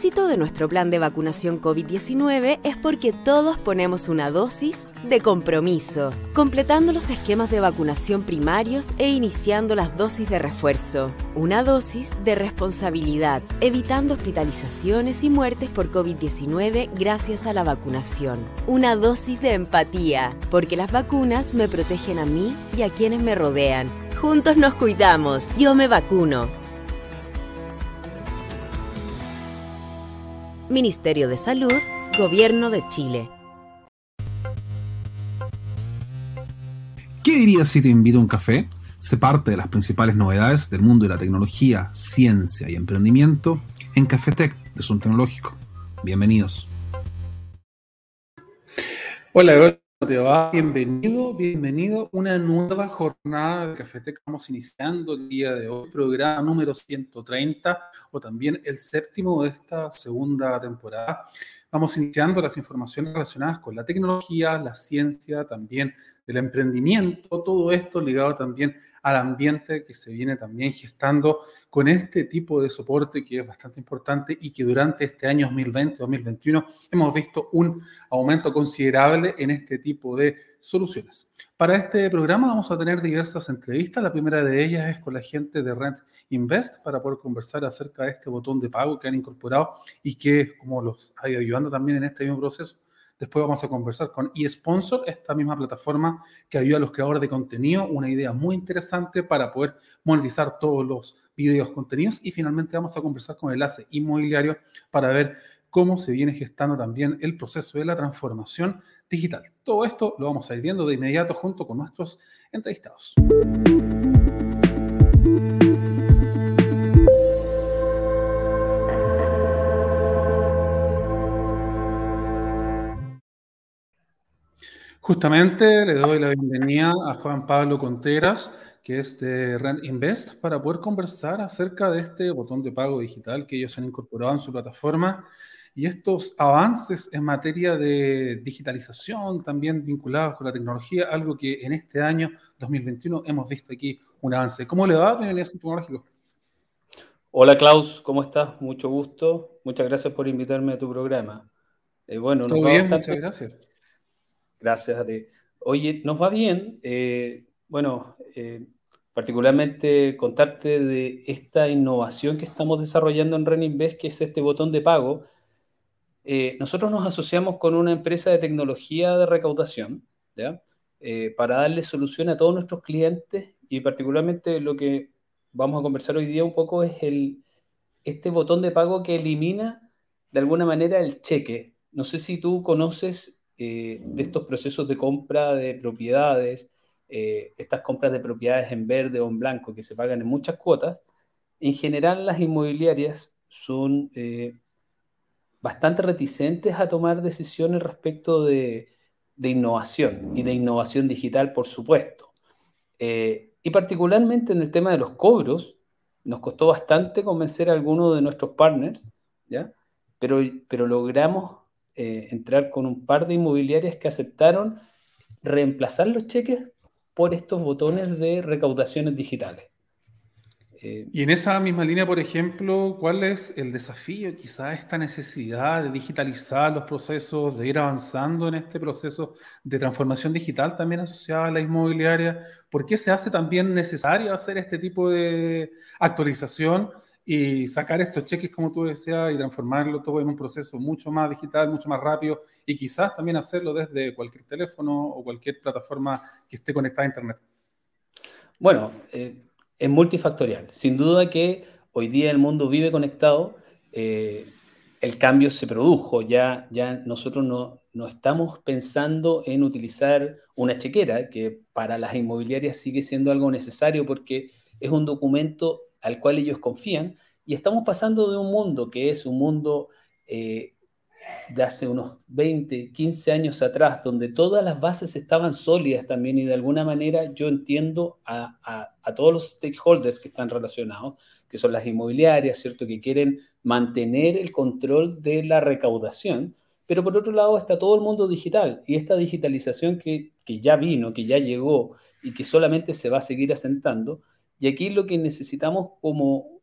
Éxito de nuestro plan de vacunación COVID-19 es porque todos ponemos una dosis de compromiso, completando los esquemas de vacunación primarios e iniciando las dosis de refuerzo. Una dosis de responsabilidad, evitando hospitalizaciones y muertes por COVID-19 gracias a la vacunación. Una dosis de empatía, porque las vacunas me protegen a mí y a quienes me rodean. Juntos nos cuidamos. Yo me vacuno. Ministerio de Salud, Gobierno de Chile. ¿Qué dirías si te invito a un café? Se parte de las principales novedades del mundo de la tecnología, ciencia y emprendimiento en Cafetec de Sun Tecnológico. Bienvenidos. Hola, te va? Bienvenido, bienvenido. Una nueva jornada de Cafetec. Estamos iniciando el día de hoy, programa número 130 o también el séptimo de esta segunda temporada. Vamos iniciando las informaciones relacionadas con la tecnología, la ciencia, también el emprendimiento, todo esto ligado también al ambiente que se viene también gestando con este tipo de soporte que es bastante importante y que durante este año 2020-2021 hemos visto un aumento considerable en este tipo de soluciones. Para este programa vamos a tener diversas entrevistas. La primera de ellas es con la gente de Rent Invest para poder conversar acerca de este botón de pago que han incorporado y que como los ha ayudando también en este mismo proceso Después vamos a conversar con eSponsor, esta misma plataforma que ayuda a los creadores de contenido, una idea muy interesante para poder monetizar todos los videos contenidos. Y finalmente vamos a conversar con Enlace Inmobiliario para ver cómo se viene gestando también el proceso de la transformación digital. Todo esto lo vamos a ir viendo de inmediato junto con nuestros entrevistados. Justamente le doy la bienvenida a Juan Pablo Contreras, que es de Rent Invest, para poder conversar acerca de este botón de pago digital que ellos han incorporado en su plataforma y estos avances en materia de digitalización también vinculados con la tecnología, algo que en este año 2021 hemos visto aquí un avance. ¿Cómo le va? Bienvenido a Tecnológico. Hola Klaus, ¿cómo estás? Mucho gusto. Muchas gracias por invitarme a tu programa. Eh, bueno, Todo bien, muchas gracias. Gracias a ti. Oye, nos va bien. Eh, bueno, eh, particularmente contarte de esta innovación que estamos desarrollando en Reninvest, que es este botón de pago. Eh, nosotros nos asociamos con una empresa de tecnología de recaudación, ¿ya? para darle solución a todos nuestros clientes y particularmente lo que vamos a conversar hoy día un poco es el, este botón de pago que elimina de alguna manera el cheque. No sé si tú conoces eh, de estos procesos de compra de propiedades, eh, estas compras de propiedades en verde o en blanco que se pagan en muchas cuotas, en general las inmobiliarias son eh, bastante reticentes a tomar decisiones respecto de, de, innovación y de innovación digital, por supuesto. y particularmente en el tema de los cobros, nos costó bastante convencer a algunos de nuestros partners, ¿ya? Pero, pero logramos eh, entrar con un par de inmobiliarias que aceptaron reemplazar los cheques por estos botones de recaudaciones digitales. Eh, y en esa misma línea, por ejemplo, ¿cuál es el desafío? Quizá esta necesidad de digitalizar los procesos, de ir avanzando en este proceso de transformación digital también asociada a la inmobiliaria. ¿Por qué se hace también necesario hacer este tipo de actualización? Y sacar estos cheques, como tú decías, y transformarlo todo en un proceso mucho más digital, mucho más rápido y quizás también hacerlo desde cualquier teléfono o cualquier plataforma que esté conectada a Internet. Bueno, eh, es multifactorial. Sin duda que hoy día el mundo vive conectado, eh, el cambio se produjo, ya, ya nosotros no, no estamos pensando en utilizar una chequera, que para las inmobiliarias sigue siendo algo necesario porque es un documento al cual ellos confían, y estamos pasando de un mundo que es un mundo eh, de hace unos 20, 15 años atrás, donde todas las bases estaban sólidas también y de alguna manera yo entiendo a, a, todos los stakeholders que están relacionados, que son las inmobiliarias, ¿cierto? Que quieren mantener el control de la recaudación, pero por otro lado está todo el mundo digital y esta digitalización que, que ya vino, que ya llegó y que solamente se va a seguir asentando, y aquí lo que necesitamos como,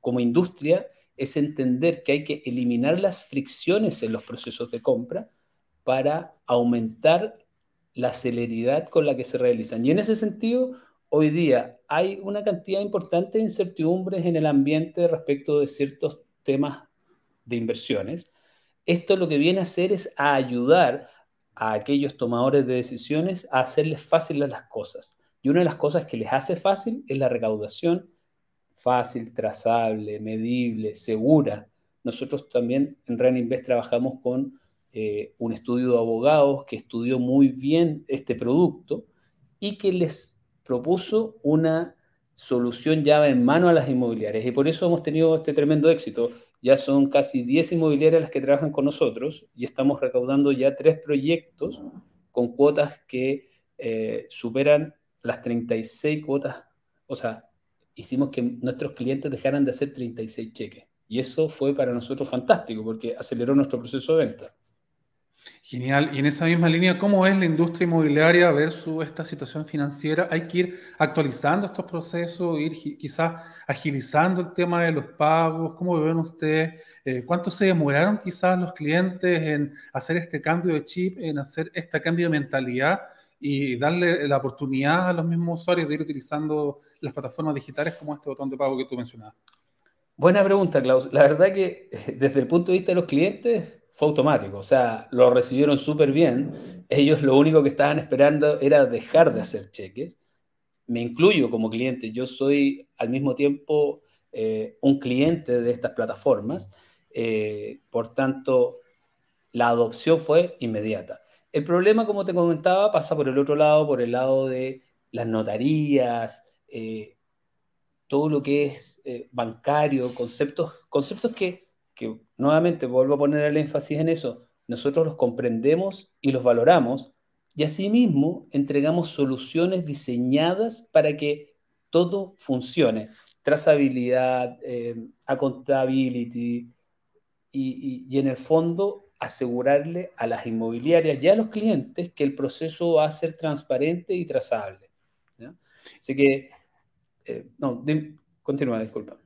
como industria es entender que hay que eliminar las fricciones en los procesos de compra para aumentar la celeridad con la que se realizan. Y en ese sentido, hoy día hay una cantidad importante de incertidumbres en el ambiente respecto de ciertos temas de inversiones. Esto lo que viene a hacer es a ayudar a aquellos tomadores de decisiones a hacerles fáciles las cosas. Y una de las cosas que les hace fácil es la recaudación fácil, trazable, medible, segura. Nosotros también en Reninvest trabajamos con eh, un estudio de abogados que estudió muy bien este producto y que les propuso una solución llave en mano a las inmobiliarias. Y por eso hemos tenido este tremendo éxito. Ya son casi 10 inmobiliarias las que trabajan con nosotros y estamos recaudando ya tres proyectos con cuotas que eh, superan las 36 cuotas. O sea, hicimos que nuestros clientes dejaran de hacer 36 cheques. Y eso fue para nosotros fantástico porque aceleró nuestro proceso de venta. Genial. Y en esa misma línea, ¿cómo es la industria inmobiliaria versus esta situación financiera? Hay que ir actualizando estos procesos, ir quizás agilizando el tema de los pagos. ¿Cómo ven ustedes? Eh, ¿Cuánto se demoraron quizás los clientes en hacer este cambio de chip, en hacer este cambio de mentalidad y darle la oportunidad a los mismos usuarios de ir utilizando las plataformas digitales como este botón de pago que tú mencionabas? Buena pregunta, Klaus. La verdad que desde el punto de vista de los clientes, fue automático, o sea, lo recibieron súper bien. Ellos lo único que estaban esperando era dejar de hacer cheques. Me incluyo como cliente, yo soy al mismo tiempo eh, un cliente de estas plataformas, eh, por tanto, la adopción fue inmediata. El problema, como te comentaba, pasa por el otro lado, por el lado de las notarías, eh, todo lo que es bancario, conceptos, conceptos que que nuevamente vuelvo a poner el énfasis en eso, nosotros los comprendemos y los valoramos y asimismo entregamos soluciones diseñadas para que todo funcione. Trazabilidad, eh, accountability y, y, en el fondo asegurarle a las inmobiliarias y a los clientes que el proceso va a ser transparente y trazable. Así que, eh, no, continúa, disculpa.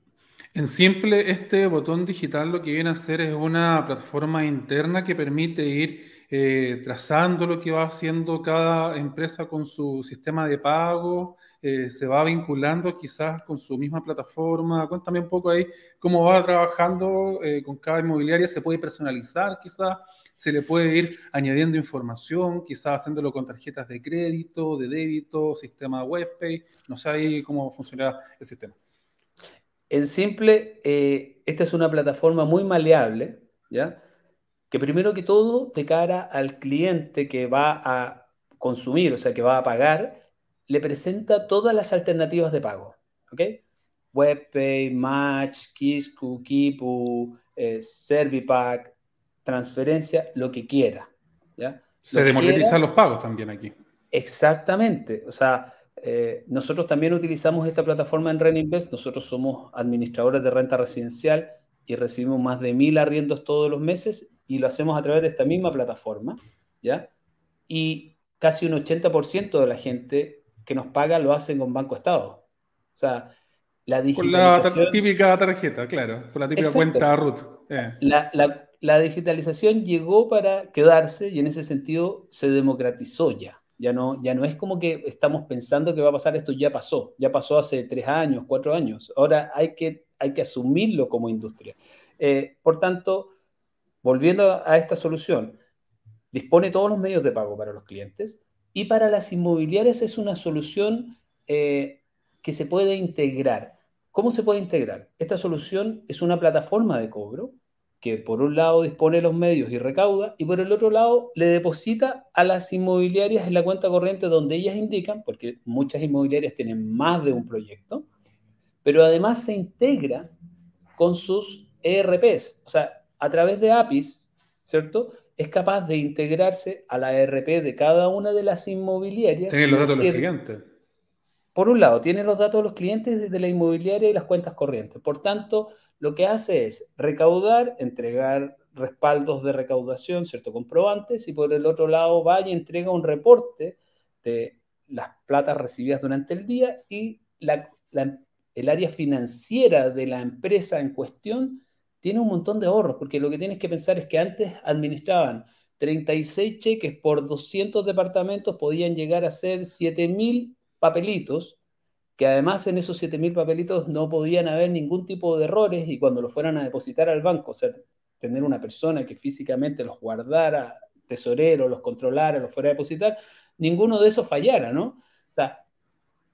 En simple, este botón digital lo que viene a hacer es una plataforma interna que permite ir eh, trazando lo que va haciendo cada empresa con su sistema de pago, eh, se va vinculando quizás con su misma plataforma. Cuéntame un poco ahí cómo va trabajando eh, con cada inmobiliaria, se puede personalizar quizás, se le puede ir añadiendo información, quizás haciéndolo con tarjetas de crédito, de débito, sistema WebPay, no sé ahí cómo funcionará el sistema. En simple, esta es una plataforma muy maleable, ¿ya? Que primero que todo, de cara al cliente que va a consumir, o sea, que va a pagar, le presenta todas las alternativas de pago, ¿ok? WebPay, Match, Kisku, Kipu, eh, Servipack, transferencia, lo que quiera, ¿ya? Se democratizan los pagos también aquí. Exactamente, o sea, eh, nosotros también utilizamos esta plataforma en Reninvest. Nosotros somos administradores de renta residencial y recibimos más de mil arriendos todos los meses y lo hacemos a través de esta misma plataforma, ¿ya? Y casi un 80% de la gente que nos paga lo hacen con Banco Estado. O sea, la digitalización... Con la típica tarjeta, claro, con la típica cuenta RUT. Eh. La, la digitalización llegó para quedarse y en ese sentido se democratizó ya. Ya no, ya no es como que estamos pensando que va a pasar esto, ya pasó, ya pasó hace tres años, cuatro años. Ahora hay que, hay que asumirlo como industria. Eh, por tanto, volviendo a esta solución, dispone todos los medios de pago para los clientes y para las inmobiliarias es una solución eh, que se puede integrar. ¿Cómo se puede integrar? Esta solución es una plataforma de cobro que por un lado dispone los medios y recauda, y por el otro lado le deposita a las inmobiliarias en la cuenta corriente donde ellas indican, porque muchas inmobiliarias tienen más de un proyecto, pero además se integra con sus ERPs, o sea, a través de APIs, ¿cierto? Es capaz de integrarse a la ERP de cada una de las inmobiliarias. Tiene los datos de los clientes. Por un lado, tiene los datos de los clientes de la inmobiliaria y las cuentas corrientes. Por tanto, lo que hace es recaudar, entregar respaldos de recaudación, ¿cierto? Comprobantes, y por el otro lado va y entrega un reporte de las platas recibidas durante el día y el área financiera de la empresa en cuestión tiene un montón de ahorros, porque lo que tienes que pensar es que antes administraban 36 cheques por 200 departamentos, podían llegar a ser 7.000 papelitos, que además en esos 7.000 papelitos no podían haber ningún tipo de errores y cuando los fueran a depositar al banco, o sea, tener una persona que físicamente los guardara, tesorero, los controlara, los fuera a depositar, ninguno de esos fallara, ¿no? O sea,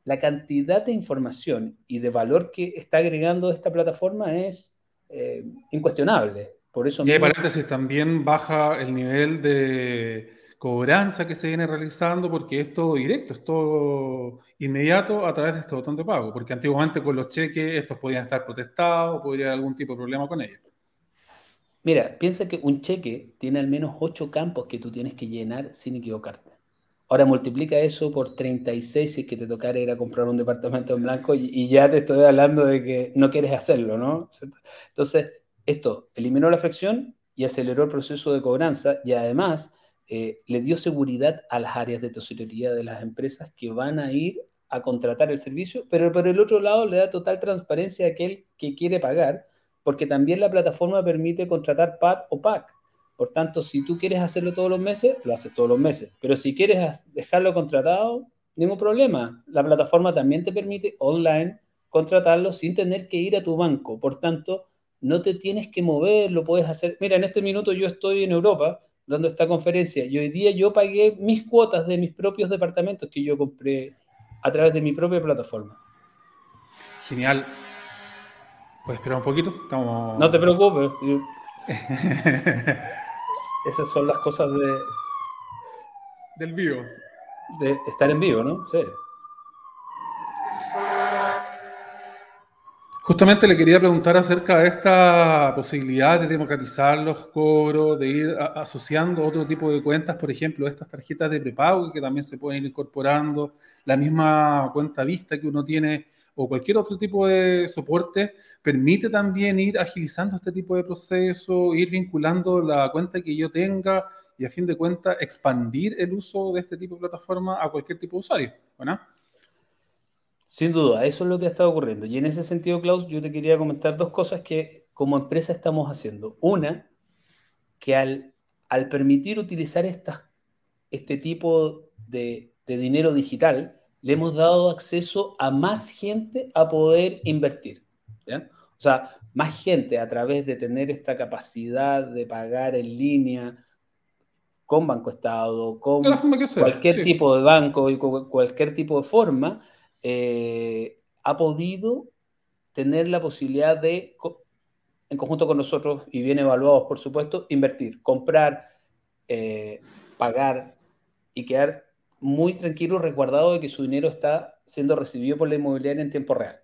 la cantidad de información y de valor que está agregando esta plataforma es eh, incuestionable. Por eso y hay paréntesis, también baja el nivel de cobranza que se viene realizando porque es todo directo, es todo inmediato a través de este botón de pago, porque antiguamente con los cheques estos podían estar protestados, podría haber algún tipo de problema con ellos. Mira, piensa que un cheque tiene al menos ocho campos que tú tienes que llenar sin equivocarte. Ahora multiplica eso por 36 si es que te tocara ir a comprar un departamento en blanco y, ya te estoy hablando de que no quieres hacerlo, ¿no? Entonces, esto eliminó la fricción y aceleró el proceso de cobranza y además eh, le dio seguridad a las áreas de tesorería de las empresas que van a ir a contratar el servicio, pero por el otro lado le da total transparencia a aquel que quiere pagar, porque también la plataforma permite contratar PAD o PAC. Por tanto, si tú quieres hacerlo todos los meses, lo haces todos los meses. Pero si quieres dejarlo contratado, ningún problema. La plataforma también te permite online contratarlo sin tener que ir a tu banco. Por tanto, no te tienes que mover, lo puedes hacer. Mira, en este minuto yo estoy en Europa dando esta conferencia y hoy día yo pagué mis cuotas de mis propios departamentos que yo compré a través de mi propia plataforma. Genial. ¿Puedes esperar un poquito? No te preocupes. Esas son las cosas de. Del vivo. De estar en vivo, ¿no? Sí. Justamente le quería preguntar acerca de esta posibilidad de democratizar los cobros, de ir asociando otro tipo de cuentas, por ejemplo, estas tarjetas de prepago que también se pueden ir incorporando, la misma cuenta vista que uno tiene o cualquier otro tipo de soporte, permite también ir agilizando este tipo de proceso, ir vinculando la cuenta que yo tenga y a fin de cuentas expandir el uso de este tipo de plataforma a cualquier tipo de usuario. ¿no? Sin duda, eso es lo que está ocurriendo. Y en ese sentido, Klaus, yo te quería comentar dos cosas que como empresa estamos haciendo. Una, que al, al permitir utilizar estas, este tipo de dinero digital, le hemos dado acceso a más gente a poder invertir. O sea, más gente a través de tener esta capacidad de pagar en línea con Banco Estado, con cualquier tipo de banco y con cualquier tipo de forma, eh, ha podido tener la posibilidad de, en conjunto con nosotros y bien evaluados, por supuesto, invertir, comprar, eh, pagar y quedar muy tranquilo, resguardado de que su dinero está siendo recibido por la inmobiliaria en tiempo real.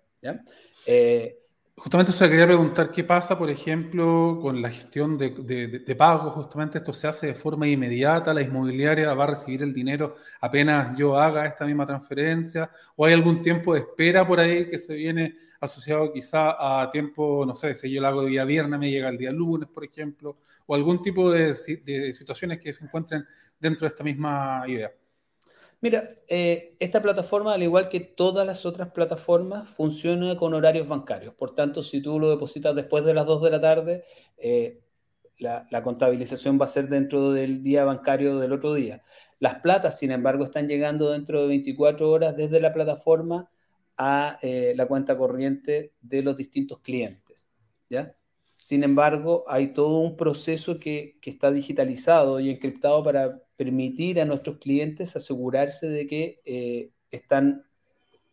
Eh, justamente se quería preguntar qué pasa, por ejemplo, con la gestión de, de, pago. Justamente esto se hace de forma inmediata, la inmobiliaria va a recibir el dinero apenas yo haga esta misma transferencia, o hay algún tiempo de espera por ahí que se viene asociado quizá a tiempo, no sé, si yo lo hago día viernes, me llega el día lunes, por ejemplo, o algún tipo de situaciones que se encuentren dentro de esta misma idea. Mira, eh, esta plataforma, al igual que todas las otras plataformas, funciona con horarios bancarios. Por tanto, si tú lo depositas después de las 2 de la tarde, eh, la, contabilización va a ser dentro del día bancario del otro día. Las platas, sin embargo, están llegando dentro de 24 horas desde la plataforma a eh, la cuenta corriente de los distintos clientes. ¿ya? Sin embargo, hay todo un proceso que, que está digitalizado y encriptado para permitir a nuestros clientes asegurarse de que eh, están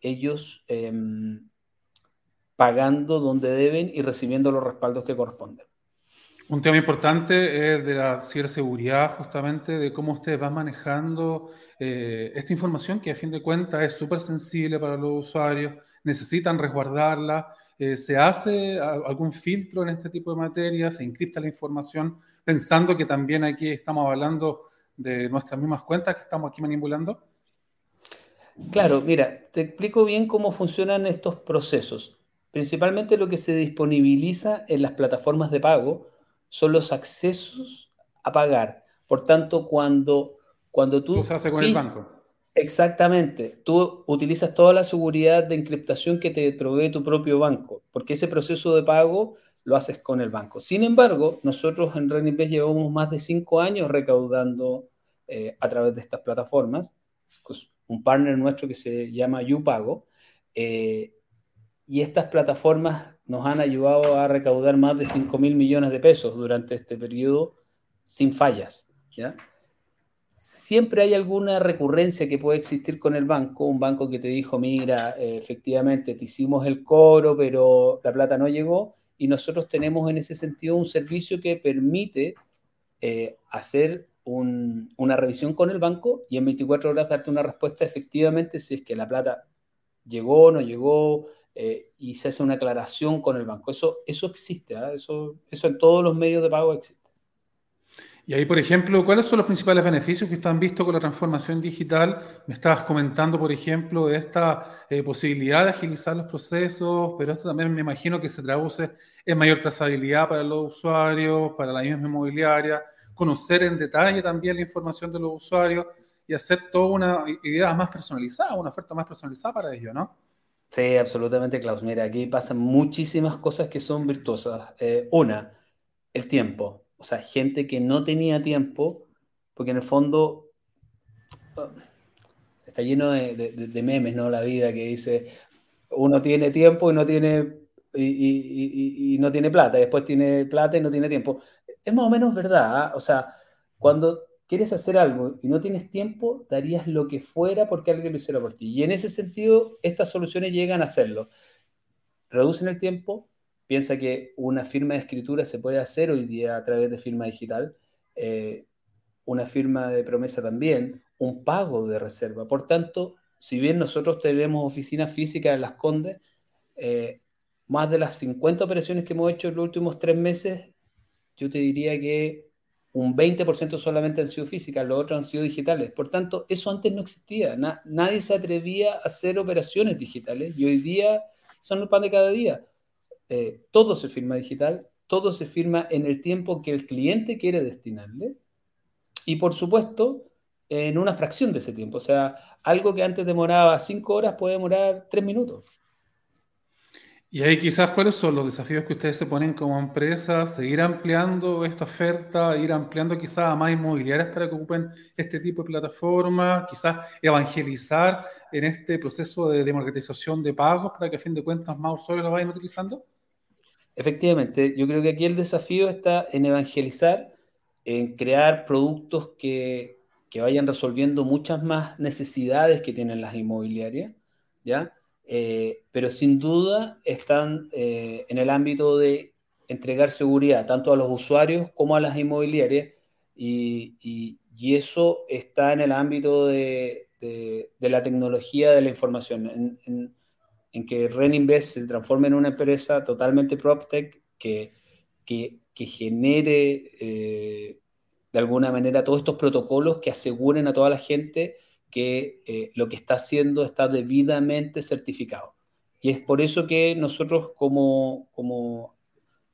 ellos em, pagando donde deben y recibiendo los respaldos que corresponden. Un tema importante es de la ciberseguridad, justamente, de cómo ustedes van manejando eh, esta información que a fin de cuentas es súper sensible para los usuarios, necesitan resguardarla, eh, se hace algún filtro en este tipo de materia, se encripta la información, pensando que también aquí estamos hablando de nuestras mismas cuentas que estamos aquí manipulando? Claro, mira, te explico bien cómo funcionan estos procesos. Principalmente lo que se disponibiliza en las plataformas de pago son los accesos a pagar. Por tanto, cuando, cuando tú... se hace con el banco. Exactamente. Tú utilizas toda la seguridad de encriptación que te provee tu propio banco, porque ese proceso de pago lo haces con el banco. Sin embargo, nosotros en RenInvest llevamos más de cinco años recaudando eh, a través de estas plataformas. Un partner nuestro que se llama YouPago. Eh, y estas plataformas nos han ayudado a recaudar más de 5 mil millones de pesos durante este periodo sin fallas. ¿ya? Siempre hay alguna recurrencia que puede existir con el banco, un banco que te dijo, mira, eh, efectivamente te hicimos el coro, pero la plata no llegó, y nosotros tenemos en ese sentido un servicio que permite hacer una revisión con el banco y en 24 horas darte una respuesta efectivamente si es que la plata llegó, no llegó, eh, y se hace una aclaración con el banco. Eso, eso existe, ¿ah? eso, eso en todos los medios de pago existe. Y ahí, por ejemplo, ¿cuáles son los principales beneficios que están vistos con la transformación digital? Me estabas comentando, por ejemplo, de esta eh, posibilidad de agilizar los procesos, pero esto también me imagino que se traduce en mayor trazabilidad para los usuarios, para la misma inmobiliaria, conocer en detalle también la información de los usuarios y hacer toda una idea más personalizada, una oferta más personalizada para ello, ¿no? Sí, absolutamente, Klaus. Mira, aquí pasan muchísimas cosas que son virtuosas. Eh, una, el tiempo o sea, gente que no tenía tiempo, porque en el fondo ah, está lleno de, memes, ¿no? La vida que dice, uno tiene tiempo y no tiene, y, no tiene plata, después tiene plata y no tiene tiempo. Es más o menos verdad, ¿ah? o sea, cuando quieres hacer algo y no tienes tiempo, darías lo que fuera porque alguien lo hiciera por ti. Y en ese sentido, estas soluciones llegan a hacerlo. Reducen el tiempo, Piensa que una firma de escritura se puede hacer hoy día a través de firma digital, eh, una firma de promesa también, un pago de reserva. Por tanto, si bien nosotros tenemos oficinas físicas en Las Condes, eh, más de las 50 operaciones que hemos hecho en los últimos tres meses, yo te diría que un 20% solamente han sido físicas, los otros han sido digitales. Por tanto, eso antes no existía. nadie se atrevía a hacer operaciones digitales y hoy día son el pan de cada día. Eh, todo se firma digital, todo se firma en el tiempo que el cliente quiere destinarle y por supuesto en una fracción de ese tiempo. O sea, algo que antes demoraba cinco horas puede demorar tres minutos. Y ahí quizás cuáles son los desafíos que ustedes se ponen como empresa, seguir ampliando esta oferta, ir ampliando quizás a más inmobiliarias para que ocupen este tipo de plataformas, quizás evangelizar en este proceso de democratización de pagos para que a fin de cuentas más usuarios lo vayan utilizando. Efectivamente, yo creo que aquí el desafío está en evangelizar, en crear productos que, vayan resolviendo muchas más necesidades que tienen las inmobiliarias, ¿ya? Eh, pero sin duda están eh, en el ámbito de entregar seguridad tanto a los usuarios como a las inmobiliarias y, eso está en el ámbito de, la tecnología de la información. En, en que Reninvest se transforme en una empresa totalmente PropTech que, que, que genere eh, de alguna manera todos estos protocolos que aseguren a toda la gente que eh, lo que está haciendo está debidamente certificado. Y es por eso que nosotros como, como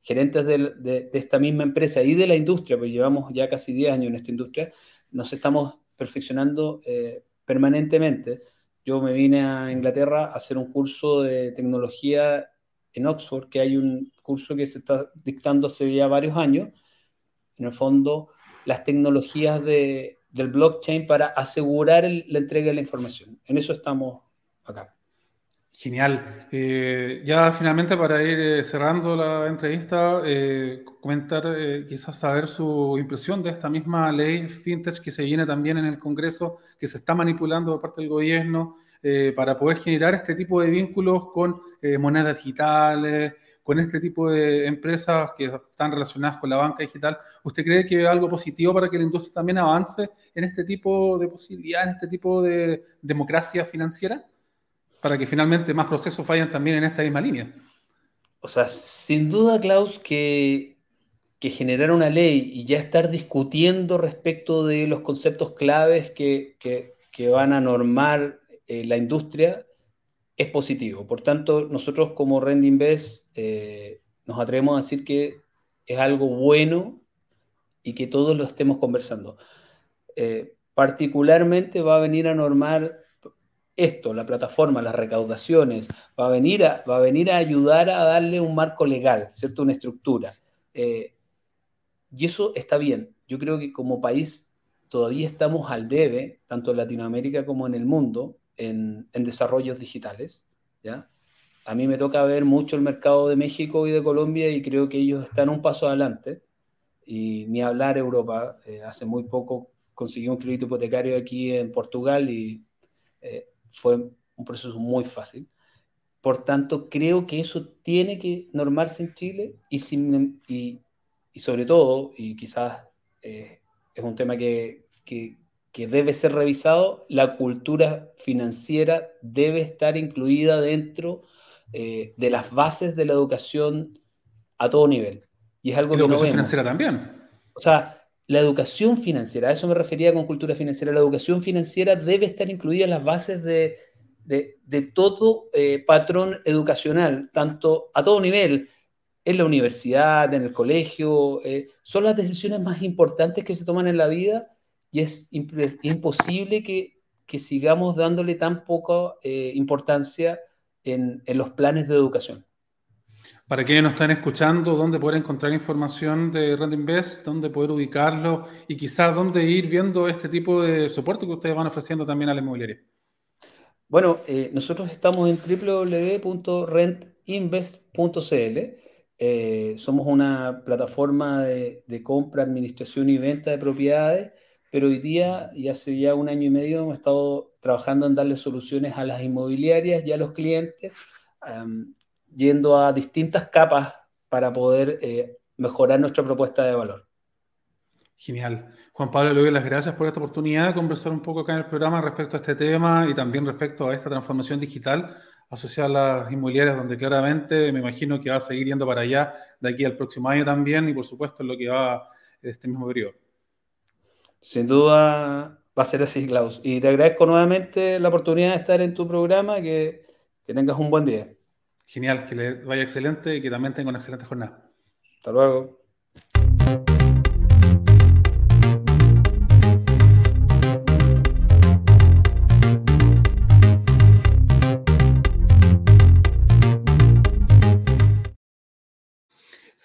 gerentes de, de, esta misma empresa y de la industria, pues llevamos ya casi 10 años en esta industria, nos estamos perfeccionando eh, permanentemente yo me vine a Inglaterra a hacer un curso de tecnología en Oxford, que hay un curso que se está dictando hace ya varios años, en el fondo, las tecnologías de, del blockchain para asegurar la entrega de la información. En eso estamos acá. Genial. Eh, ya finalmente para ir eh, cerrando la entrevista, eh, comentar, quizás saber su impresión de esta misma ley FinTech que se viene también en el Congreso, que se está manipulando por parte del gobierno para poder generar este tipo de vínculos con monedas digitales, con este tipo de empresas que están relacionadas con la banca digital. ¿Usted cree que es algo positivo para que la industria también avance en este tipo de posibilidades, en este tipo de democracia financiera? para que finalmente más procesos vayan también en esta misma línea. O sea, sin duda, Klaus, que, que generar una ley y ya estar discutiendo respecto de los conceptos claves que, que, van a normar eh, la industria es positivo. Por tanto, nosotros como Rendinvest eh, nos atrevemos a decir que es algo bueno y que todos lo estemos conversando. Eh, particularmente va a venir a normar esto, la plataforma, las recaudaciones, va a venir a, va a, venir a ayudar a darle un marco legal, ¿cierto? Una estructura. Eh, y eso está bien. Yo creo que como país todavía estamos al debe, tanto en Latinoamérica como en el mundo, en, en desarrollos digitales. ¿ya? A mí me toca ver mucho el mercado de México y de Colombia y creo que ellos están un paso adelante. Y ni hablar Europa. Eh, hace muy poco conseguí un crédito hipotecario aquí en Portugal y eh, fue un proceso muy fácil. Por tanto, creo que eso tiene que normarse en Chile y, sin, y, y sobre todo, y quizás eh, es un tema que, que, que, debe ser revisado, la cultura financiera debe estar incluida dentro eh, de las bases de la educación a todo nivel. Y es algo que la educación financiera también. O sea, la educación financiera, a eso me refería con cultura financiera, la educación financiera debe estar incluida en las bases de, de, todo eh, patrón educacional, tanto a todo nivel, en la universidad, en el colegio, eh, son las decisiones más importantes que se toman en la vida y es imposible que, que, sigamos dándole tan poca eh, importancia en, en los planes de educación. Para quienes nos están escuchando, ¿dónde poder encontrar información de Rand Invest? ¿Dónde poder ubicarlo? Y quizás dónde ir viendo este tipo de soporte que ustedes van ofreciendo también a la inmobiliaria. Bueno, eh, nosotros estamos en www.rentinvest.cl. Eh, somos una plataforma de, de, compra, administración y venta de propiedades, pero hoy día y hace ya un año y medio hemos estado trabajando en darle soluciones a las inmobiliarias y a los clientes yendo a distintas capas para poder eh, mejorar nuestra propuesta de valor. Genial. Juan Pablo, le doy las gracias por esta oportunidad de conversar un poco acá en el programa respecto a este tema y también respecto a esta transformación digital asociada a las inmobiliarias, donde claramente me imagino que va a seguir yendo para allá de aquí al próximo año también y por supuesto en lo que va este mismo periodo. Sin duda va a ser así, Klaus. Y te agradezco nuevamente la oportunidad de estar en tu programa, que, que tengas un buen día. Genial, que le vaya excelente y que también tenga una excelente jornada. Hasta luego.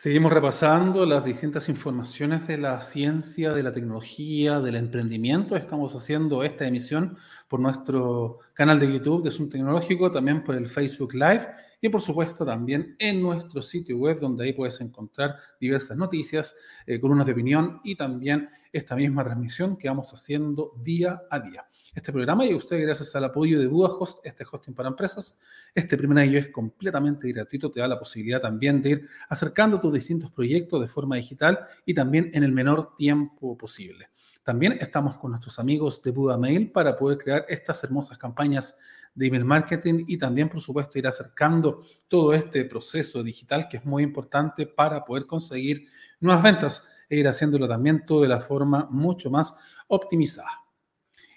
Seguimos repasando las distintas informaciones de la ciencia, de la tecnología, del emprendimiento. Estamos haciendo esta emisión por nuestro canal de YouTube de Zoom Tecnológico, también por el Facebook Live y por supuesto también en nuestro sitio web donde ahí puedes encontrar diversas noticias, eh, columnas de opinión y también esta misma transmisión que vamos haciendo día a día este programa y a usted gracias al apoyo de Budahost, este hosting para empresas. Este primer año es completamente gratuito, te da la posibilidad también de ir acercando tus distintos proyectos de forma digital y también en el menor tiempo posible. También estamos con nuestros amigos de Buda Mail para poder crear estas hermosas campañas de email marketing y también, por supuesto, ir acercando todo este proceso digital que es muy importante para poder conseguir nuevas ventas e ir haciéndolo también todo de la forma mucho más optimizada.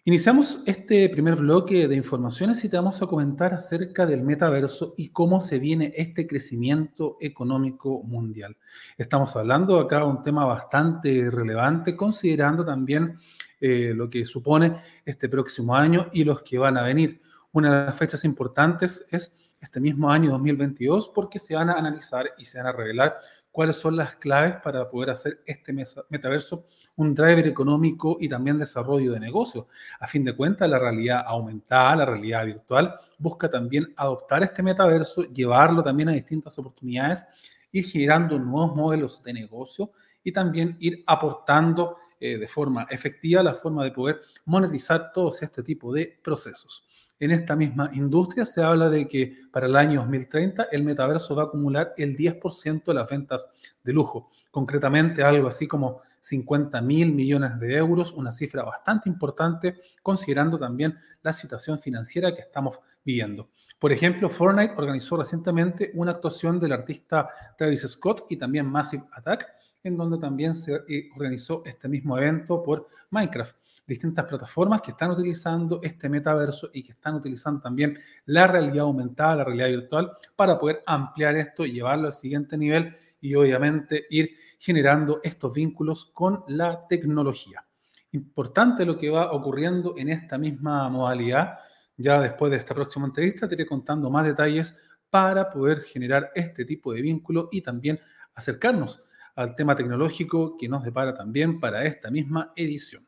Iniciamos este primer bloque de informaciones y te vamos a comentar acerca del metaverso y cómo se viene este crecimiento económico mundial. Estamos hablando acá de un tema bastante relevante, considerando también eh, lo que supone este próximo año y los que van a venir. Una de las fechas importantes es este mismo año 2022 porque se van a analizar y se van a revelar cuáles son las claves para poder hacer este metaverso un driver económico y también desarrollo de negocio. A fin de cuentas, la realidad aumentada, la realidad virtual, busca también adoptar este metaverso, llevarlo también a distintas oportunidades, ir generando nuevos modelos de negocio y también ir aportando eh, de forma efectiva la forma de poder monetizar todos este tipo de procesos en esta misma industria se habla de que para el año 2030 el metaverso va a acumular el 10% de las ventas de lujo, concretamente algo así como 50 mil millones de euros, una cifra bastante importante considerando también la situación financiera que estamos viviendo. Por ejemplo, Fortnite organizó recientemente una actuación del artista Travis Scott y también Massive Attack, en donde también se eh, organizó este mismo evento por Minecraft distintas plataformas que están utilizando este metaverso y que están utilizando también la realidad aumentada, la realidad virtual, para poder ampliar esto llevarlo al siguiente nivel y obviamente ir generando estos vínculos con la tecnología. Importante lo que va ocurriendo en esta misma modalidad. Ya después de esta próxima entrevista te iré contando más detalles para poder generar este tipo de vínculo y también acercarnos al tema tecnológico que nos depara también para esta misma edición.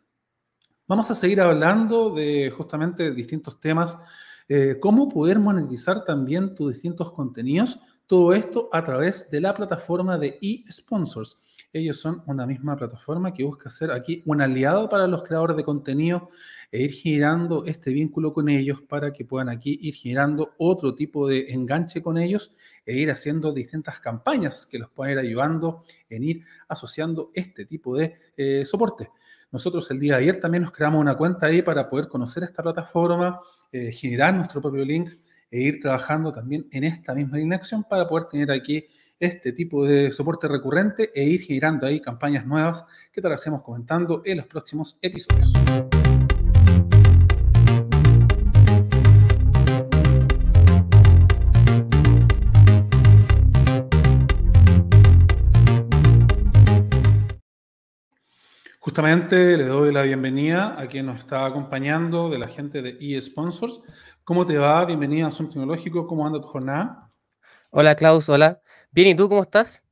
Vamos a seguir hablando de justamente distintos temas, eh, cómo poder monetizar también tus distintos contenidos, todo esto a través de la plataforma de eSponsors. Ellos son una misma plataforma que busca ser aquí un aliado para los creadores de contenido e ir girando este vínculo con ellos para que puedan aquí ir girando otro tipo de enganche con ellos e ir haciendo distintas campañas que los puedan ir ayudando en ir asociando este tipo de eh, soporte. Nosotros el día de ayer también nos creamos una cuenta ahí para poder conocer esta plataforma, eh, generar nuestro propio link e ir trabajando también en esta misma dirección para poder tener aquí este tipo de soporte recurrente e ir girando ahí campañas nuevas que te las hacemos comentando en los próximos episodios. Justamente le doy la bienvenida a quien nos está acompañando de la gente de eSponsors. ¿Cómo te va? Bienvenida a Zoom Tecnológico. ¿Cómo anda tu jornada? Hola Klaus, hola. Bien, ¿y tú cómo estás?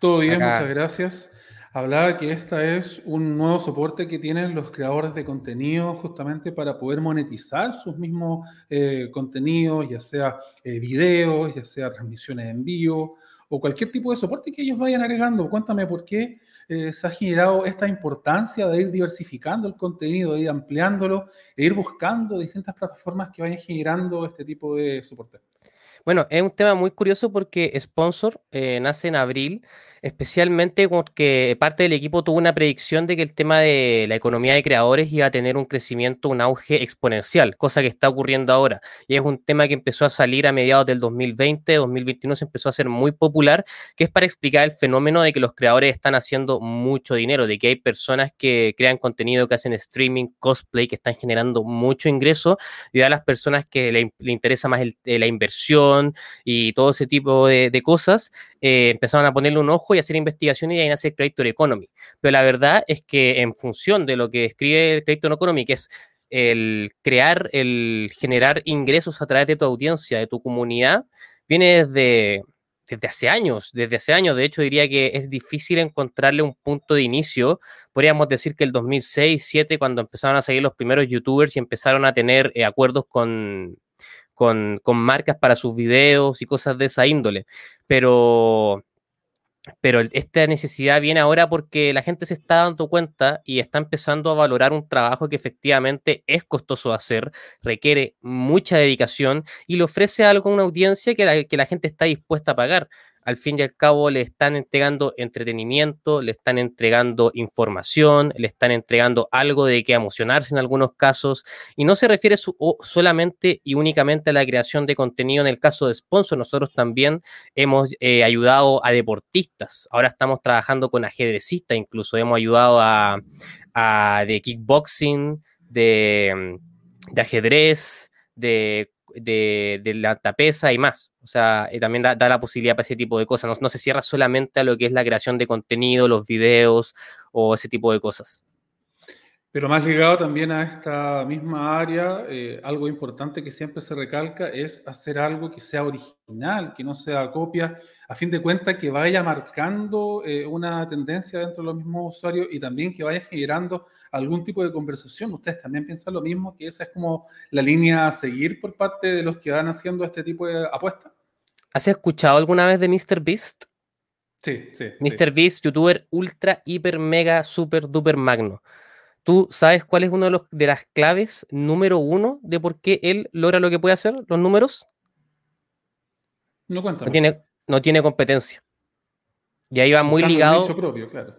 Todo bien, muchas gracias. Hablaba que este es un nuevo soporte que tienen los creadores de contenido justamente para poder monetizar sus mismos eh, contenidos, ya sea eh, videos, ya sea transmisiones en vivo o cualquier tipo de soporte que ellos vayan agregando. Cuéntame por qué eh, se ha generado esta importancia de ir diversificando el contenido, de ir ampliándolo, e ir buscando distintas plataformas que vayan generando este tipo de soporte. Bueno, es un tema muy curioso porque Sponsor eh, nace en abril especialmente porque parte del equipo tuvo una predicción de que el tema de la economía de creadores iba a tener un crecimiento, un auge exponencial, cosa que está ocurriendo ahora. Y es un tema que empezó a salir a mediados del 2020, 2021 se empezó a hacer muy popular, que es para explicar el fenómeno de que los creadores están haciendo mucho dinero, de que hay personas que crean contenido, que hacen streaming, cosplay, que están generando mucho ingreso, y a las personas que le, interesa más eh, la inversión y todo ese tipo de, cosas, eh, empezaron a ponerle un ojo y hacer investigaciones y ahí nace el Creator Economy. Pero la verdad es que en función de lo que escribe el Creator Economy, que es el crear, el generar ingresos a través de tu audiencia, de tu comunidad, viene desde, desde hace años, desde hace años. De hecho, diría que es difícil encontrarle un punto de inicio. Podríamos decir que el 2006, 2007, cuando empezaron a salir los primeros youtubers y empezaron a tener eh, acuerdos con, con, con, marcas para sus videos y cosas de esa índole. Pero pero esta necesidad viene ahora porque la gente se está dando cuenta y está empezando a valorar un trabajo que efectivamente es costoso de hacer, requiere mucha dedicación y le ofrece algo a una audiencia que la, que la gente está dispuesta a pagar al fin y al cabo le están entregando entretenimiento, le están entregando información, le están entregando algo de que emocionarse en algunos casos, y no se refiere solamente y únicamente a la creación de contenido. En el caso de sponsor, nosotros también hemos eh, ayudado a deportistas, ahora estamos trabajando con ajedrecistas, incluso. Hemos ayudado a, de kickboxing, de, de ajedrez, de de, la tapeza y más. O sea, eh, también da, la posibilidad para ese tipo de cosas. No, se cierra solamente a lo que es la creación de contenido, los videos o ese tipo de cosas. Pero más ligado también a esta misma área, eh, algo importante que siempre se recalca es hacer algo que sea original, que no sea copia, a fin de cuentas que vaya marcando eh, una tendencia dentro de los mismos usuarios y también que vaya generando algún tipo de conversación. ¿Ustedes también piensan lo mismo? ¿Que esa es como la línea a seguir por parte de los que van haciendo este tipo de apuestas? ¿Has escuchado alguna vez de Mr. Beast? Sí, sí. Mr. Beast, youtuber ultra, hiper, mega, super, duper magno. ¿Tú sabes cuál es uno de, los, de las claves número uno de por qué él logra lo que puede hacer, los números? No cuenta. No tiene, no tiene competencia. Y ahí va muy ligado. Propio, claro.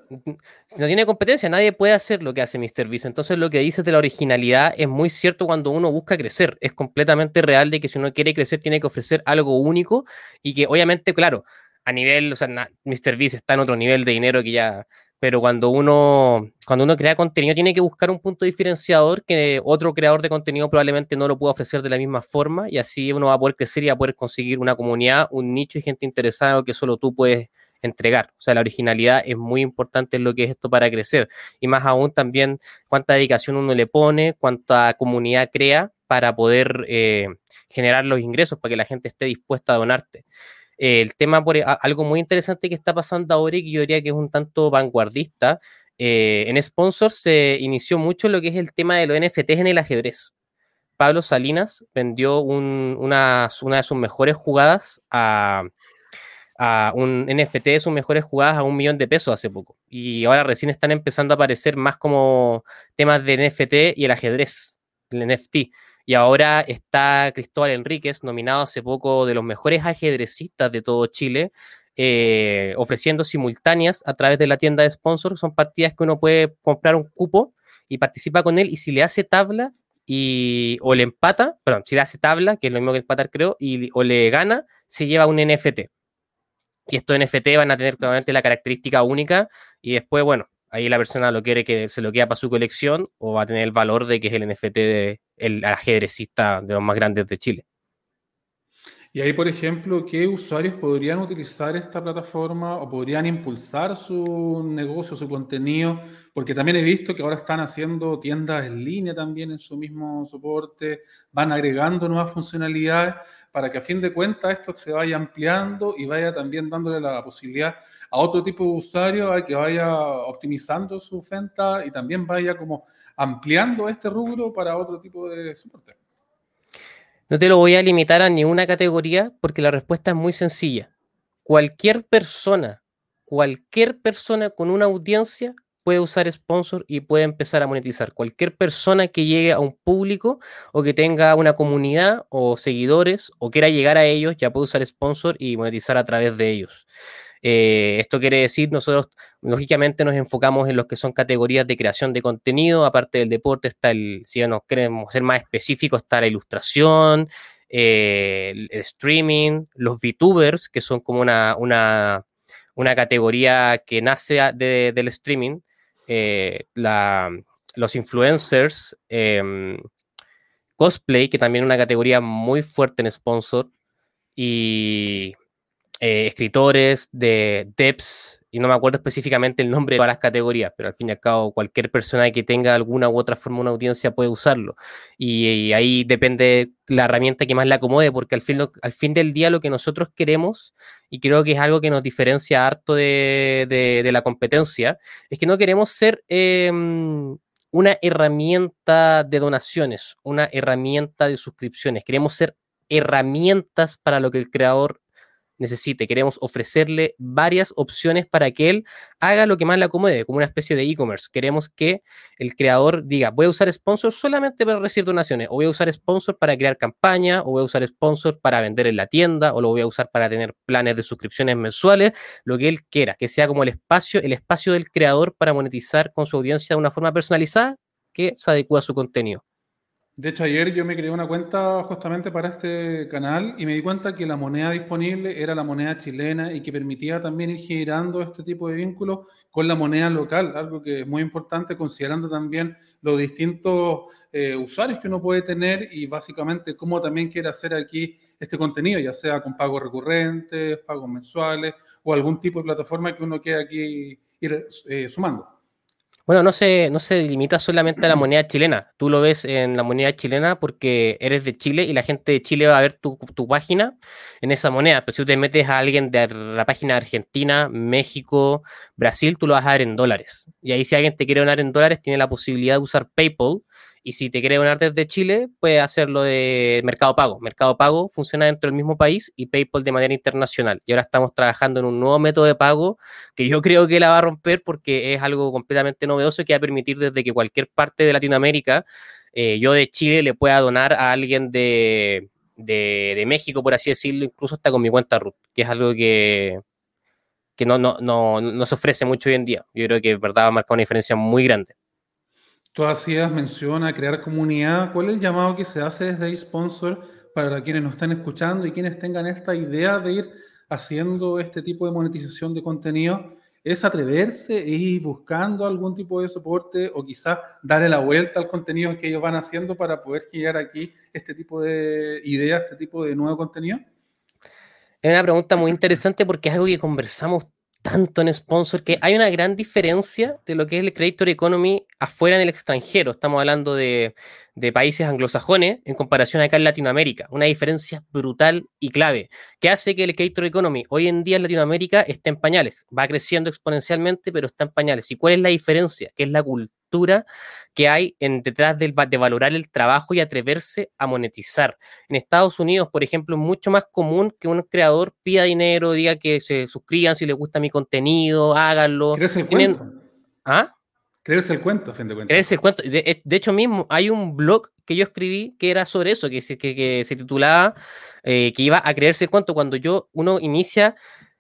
Si no tiene competencia, nadie puede hacer lo que hace Mr. Beast. Entonces, lo que dices de la originalidad es muy cierto cuando uno busca crecer. Es completamente real de que si uno quiere crecer, tiene que ofrecer algo único y que, obviamente, claro, a nivel, o sea, Mr. Beast está en otro nivel de dinero que ya pero cuando uno, cuando uno crea contenido tiene que buscar un punto diferenciador que otro creador de contenido probablemente no lo pueda ofrecer de la misma forma y así uno va a poder crecer y va a poder conseguir una comunidad, un nicho y gente interesada que solo tú puedes entregar. O sea, la originalidad es muy importante en lo que es esto para crecer y más aún también cuánta dedicación uno le pone, cuánta comunidad crea para poder eh, generar los ingresos, para que la gente esté dispuesta a donarte. El tema, por algo muy interesante que está pasando ahora y que yo diría que es un tanto vanguardista, en sponsors se inició mucho lo que es el tema de los NFTs en el ajedrez. Pablo Salinas vendió una, una de sus mejores jugadas a, a un NFT de sus mejores jugadas a un millón de pesos hace poco. Y ahora recién están empezando a aparecer más como temas de NFT y el ajedrez, el NFT. Y ahora está Cristóbal Enríquez, nominado hace poco de los mejores ajedrecistas de todo Chile, eh, ofreciendo simultáneas a través de la tienda de sponsors. Son partidas que uno puede comprar un cupo y participa con él. Y si le hace tabla y o le empata, perdón, si le hace tabla, que es lo mismo que empatar, creo, y, o le gana, se lleva un NFT. Y estos NFT van a tener claramente la característica única y después, bueno, ahí la persona lo quiere que se lo queda para su colección o va a tener el valor de que es el NFT del el ajedrecista de los más grandes de Chile. Y ahí, por ejemplo, ¿qué usuarios podrían utilizar esta plataforma o podrían impulsar su negocio, su contenido? Porque también he visto que ahora están haciendo tiendas en línea también en su mismo soporte, van agregando nuevas funcionalidades para que a fin de cuentas esto se vaya ampliando y vaya también dándole la posibilidad a otro tipo de usuarios a que vaya optimizando su venta y también vaya como ampliando este rubro para otro tipo de soporte. No te lo voy a limitar a ninguna categoría porque la respuesta es muy sencilla. Cualquier persona, cualquier persona con una audiencia puede usar sponsor y puede empezar a monetizar. Cualquier persona que llegue a un público o que tenga una comunidad o seguidores o quiera llegar a ellos ya puede usar sponsor y monetizar a través de ellos. Eh, esto quiere decir, nosotros lógicamente nos enfocamos en lo que son categorías de creación de contenido, aparte del deporte está el, si nos queremos ser más específicos, está la ilustración, eh, el, streaming, los VTubers, que son como una, una, una categoría que nace del streaming, eh, los influencers, em, cosplay, que también es una categoría muy fuerte en sponsor, y eh, escritores, de devs, y no me acuerdo específicamente el nombre de todas las categorías, pero al fin y al cabo cualquier persona que tenga alguna u otra forma una audiencia puede usarlo. Y, ahí depende la herramienta que más le acomode, porque al fin, al fin del día lo que nosotros queremos, y creo que es algo que nos diferencia harto de, la competencia, es que no queremos ser... Em, una herramienta de donaciones, una herramienta de suscripciones. Queremos ser herramientas para lo que el creador necesite. Queremos ofrecerle varias opciones para que él haga lo que más le acomode, como una especie de e-commerce. Queremos que el creador diga, voy a usar sponsor solamente para recibir donaciones, o voy a usar sponsor para crear campaña, o voy a usar sponsor para vender en la tienda, o lo voy a usar para tener planes de suscripciones mensuales, lo que él quiera, que sea como el espacio, el espacio del creador para monetizar con su audiencia de una forma personalizada que se adecua a su contenido. De hecho, ayer yo me creé una cuenta justamente para este canal y me di cuenta que la moneda disponible era la moneda chilena y que permitía también ir generando este tipo de vínculos con la moneda local, algo que es muy importante considerando también los distintos eh, usuarios que uno puede tener y básicamente cómo también quiere hacer aquí este contenido, ya sea con pagos recurrentes, pagos mensuales o algún tipo de plataforma que uno quiera aquí ir eh, sumando. Bueno, no se, no se limita solamente a la moneda chilena. Tú lo ves en la moneda chilena porque eres de Chile y la gente de Chile va a ver tu, tu página en esa moneda. Pero si tú te metes a alguien de la página Argentina, México, Brasil, tú lo vas a ver en dólares. Y ahí si alguien te quiere donar en dólares, tiene la posibilidad de usar PayPal y si te quiere donar desde Chile, puedes hacerlo de Mercado Pago. Mercado Pago funciona dentro del mismo país y PayPal de manera internacional. Y ahora estamos trabajando en un nuevo método de pago que yo creo que la va a romper porque es algo completamente novedoso que va a permitir desde que cualquier parte de Latinoamérica, eh, yo de Chile le pueda donar a alguien de, de, México, por así decirlo, incluso hasta con mi cuenta RUT, que es algo que, que no, no, no, no se ofrece mucho hoy en día. Yo creo que verdad va a marcar una diferencia muy grande. Tú hacías mención a crear comunidad. ¿Cuál es el llamado que se hace desde eSponsor para quienes nos están escuchando y quienes tengan esta idea de ir haciendo este tipo de monetización de contenido? ¿Es atreverse e ir buscando algún tipo de soporte o quizás darle la vuelta al contenido que ellos van haciendo para poder llegar aquí este tipo de ideas, este tipo de nuevo contenido? Es una pregunta muy interesante porque es algo que conversamos tanto en sponsor que hay una gran diferencia de lo que es el Creator Economy afuera en el extranjero. Estamos hablando de, países anglosajones en comparación acá en Latinoamérica. Una diferencia brutal y clave, que hace que el Creator Economy hoy en día en Latinoamérica esté en pañales. Va creciendo exponencialmente, pero está en pañales. ¿Y cuál es la diferencia? Que es la cultura que hay en, detrás del, de valorar el trabajo y atreverse a monetizar. En Estados Unidos, por ejemplo, es mucho más común que un creador pida dinero, diga que se suscriban si les gusta mi contenido, háganlo. ¿Crees el cuento? ¿Ah? Creerse el cuento, a fin de cuentas. Creerse el cuento. De, hecho, mismo hay un blog que yo escribí que era sobre eso, que se, que, se titulaba eh, que iba a creerse el cuento. Cuando yo, uno inicia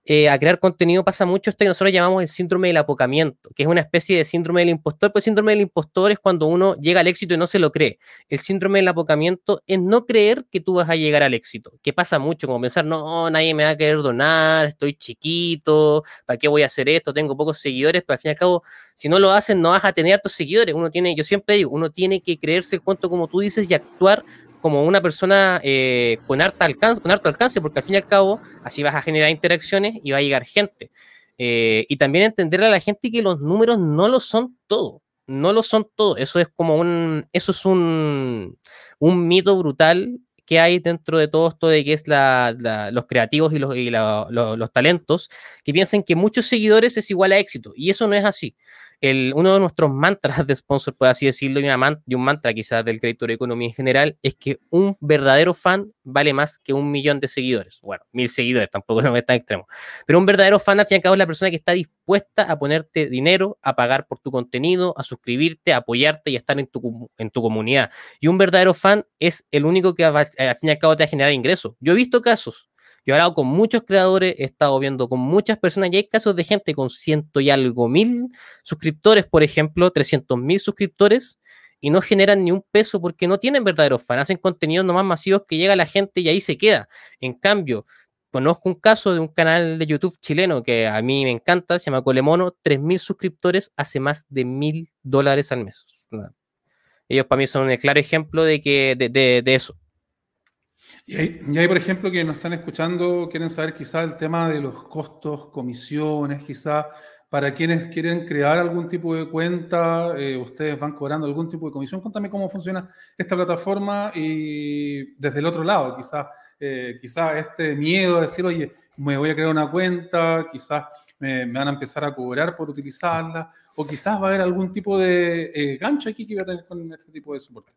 eh, a crear contenido pasa mucho esto que nosotros llamamos el síndrome del apocamiento, que es una especie de síndrome del impostor, pues el síndrome del impostor es cuando uno llega al éxito y no se lo cree. El síndrome del apocamiento es no creer que tú vas a llegar al éxito, que pasa mucho, como pensar, no, nadie me va a querer donar, estoy chiquito, ¿para qué voy a hacer esto? Tengo pocos seguidores, pero al fin y al cabo, si no lo hacen, no vas a tener tus seguidores. Uno tiene, yo siempre digo, uno tiene que creerse el cuento como tú dices y actuar como una persona eh, con, alcance, con harto alcance, porque al fin y al cabo así vas a generar interacciones y va a llegar gente. Eh, y también entenderle a la gente que los números no lo son todo, no lo son todo. Eso es como un, eso es un, un mito brutal que hay dentro de todo esto de que es la, los creativos y, los, y los talentos, que piensan que muchos seguidores es igual a éxito. Y eso no es así uno de nuestros mantras de sponsor, por así decirlo, y, una y un mantra quizás del crédito de economía en general, es que un verdadero fan vale más que un millón de seguidores. Bueno, mil seguidores, tampoco no es tan extremo. Pero un verdadero fan, al fin y al cabo, es la persona que está dispuesta a ponerte dinero, a pagar por tu contenido, a suscribirte, a apoyarte y a estar en tu, en tu comunidad. Y un verdadero fan es el único que al fin y al cabo te va a generar ingresos. Yo he visto casos yo he hablado con muchos creadores, he estado viendo con muchas personas y hay casos de gente con ciento y algo mil suscriptores, por ejemplo, 300 mil suscriptores y no generan ni un peso porque no tienen verdaderos fans, hacen contenidos nomás masivos que llega la gente y ahí se queda. En cambio, conozco un caso de un canal de YouTube chileno que a mí me encanta, se llama Colemono, mil suscriptores hace más de mil dólares al mes. Ellos para mí son un claro ejemplo de, que, de eso. Y hay, por ejemplo, que nos están escuchando, quieren saber quizá el tema de los costos, comisiones, quizá para quienes quieren crear algún tipo de cuenta, eh, ustedes van cobrando algún tipo de comisión. Cuéntame cómo funciona esta plataforma y desde el otro lado, quizás eh, quizá este miedo a decir, oye, me voy a crear una cuenta, quizás me, van a empezar a cobrar por utilizarla, o quizás va a haber algún tipo de eh, gancho aquí que va a tener con este tipo de soporte.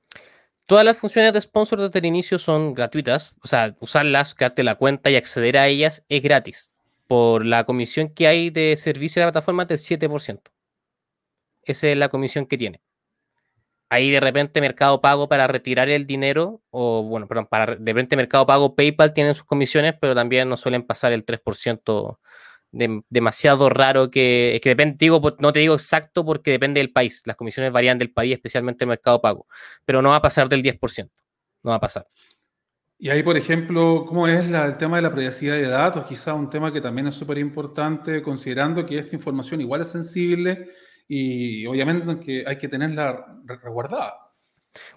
Todas las funciones de sponsor desde el inicio son gratuitas, o sea, usarlas, crearte la cuenta y acceder a ellas es gratis. Por la comisión que hay de servicio de la plataforma del 7%. Esa es la comisión que tiene. Ahí de repente Mercado Pago para retirar el dinero, o bueno, perdón, para de repente Mercado Pago PayPal tienen sus comisiones, pero también no suelen pasar el 3% demasiado raro que, que depende, digo, no te digo exacto porque depende del país, las comisiones varían del país, especialmente el mercado pago, pero no va a pasar del 10%, no va a pasar. Y ahí, por ejemplo, ¿cómo es el tema de la privacidad de datos? Quizá un tema que también es súper importante, considerando que esta información igual es sensible y obviamente que hay que tenerla resguardada.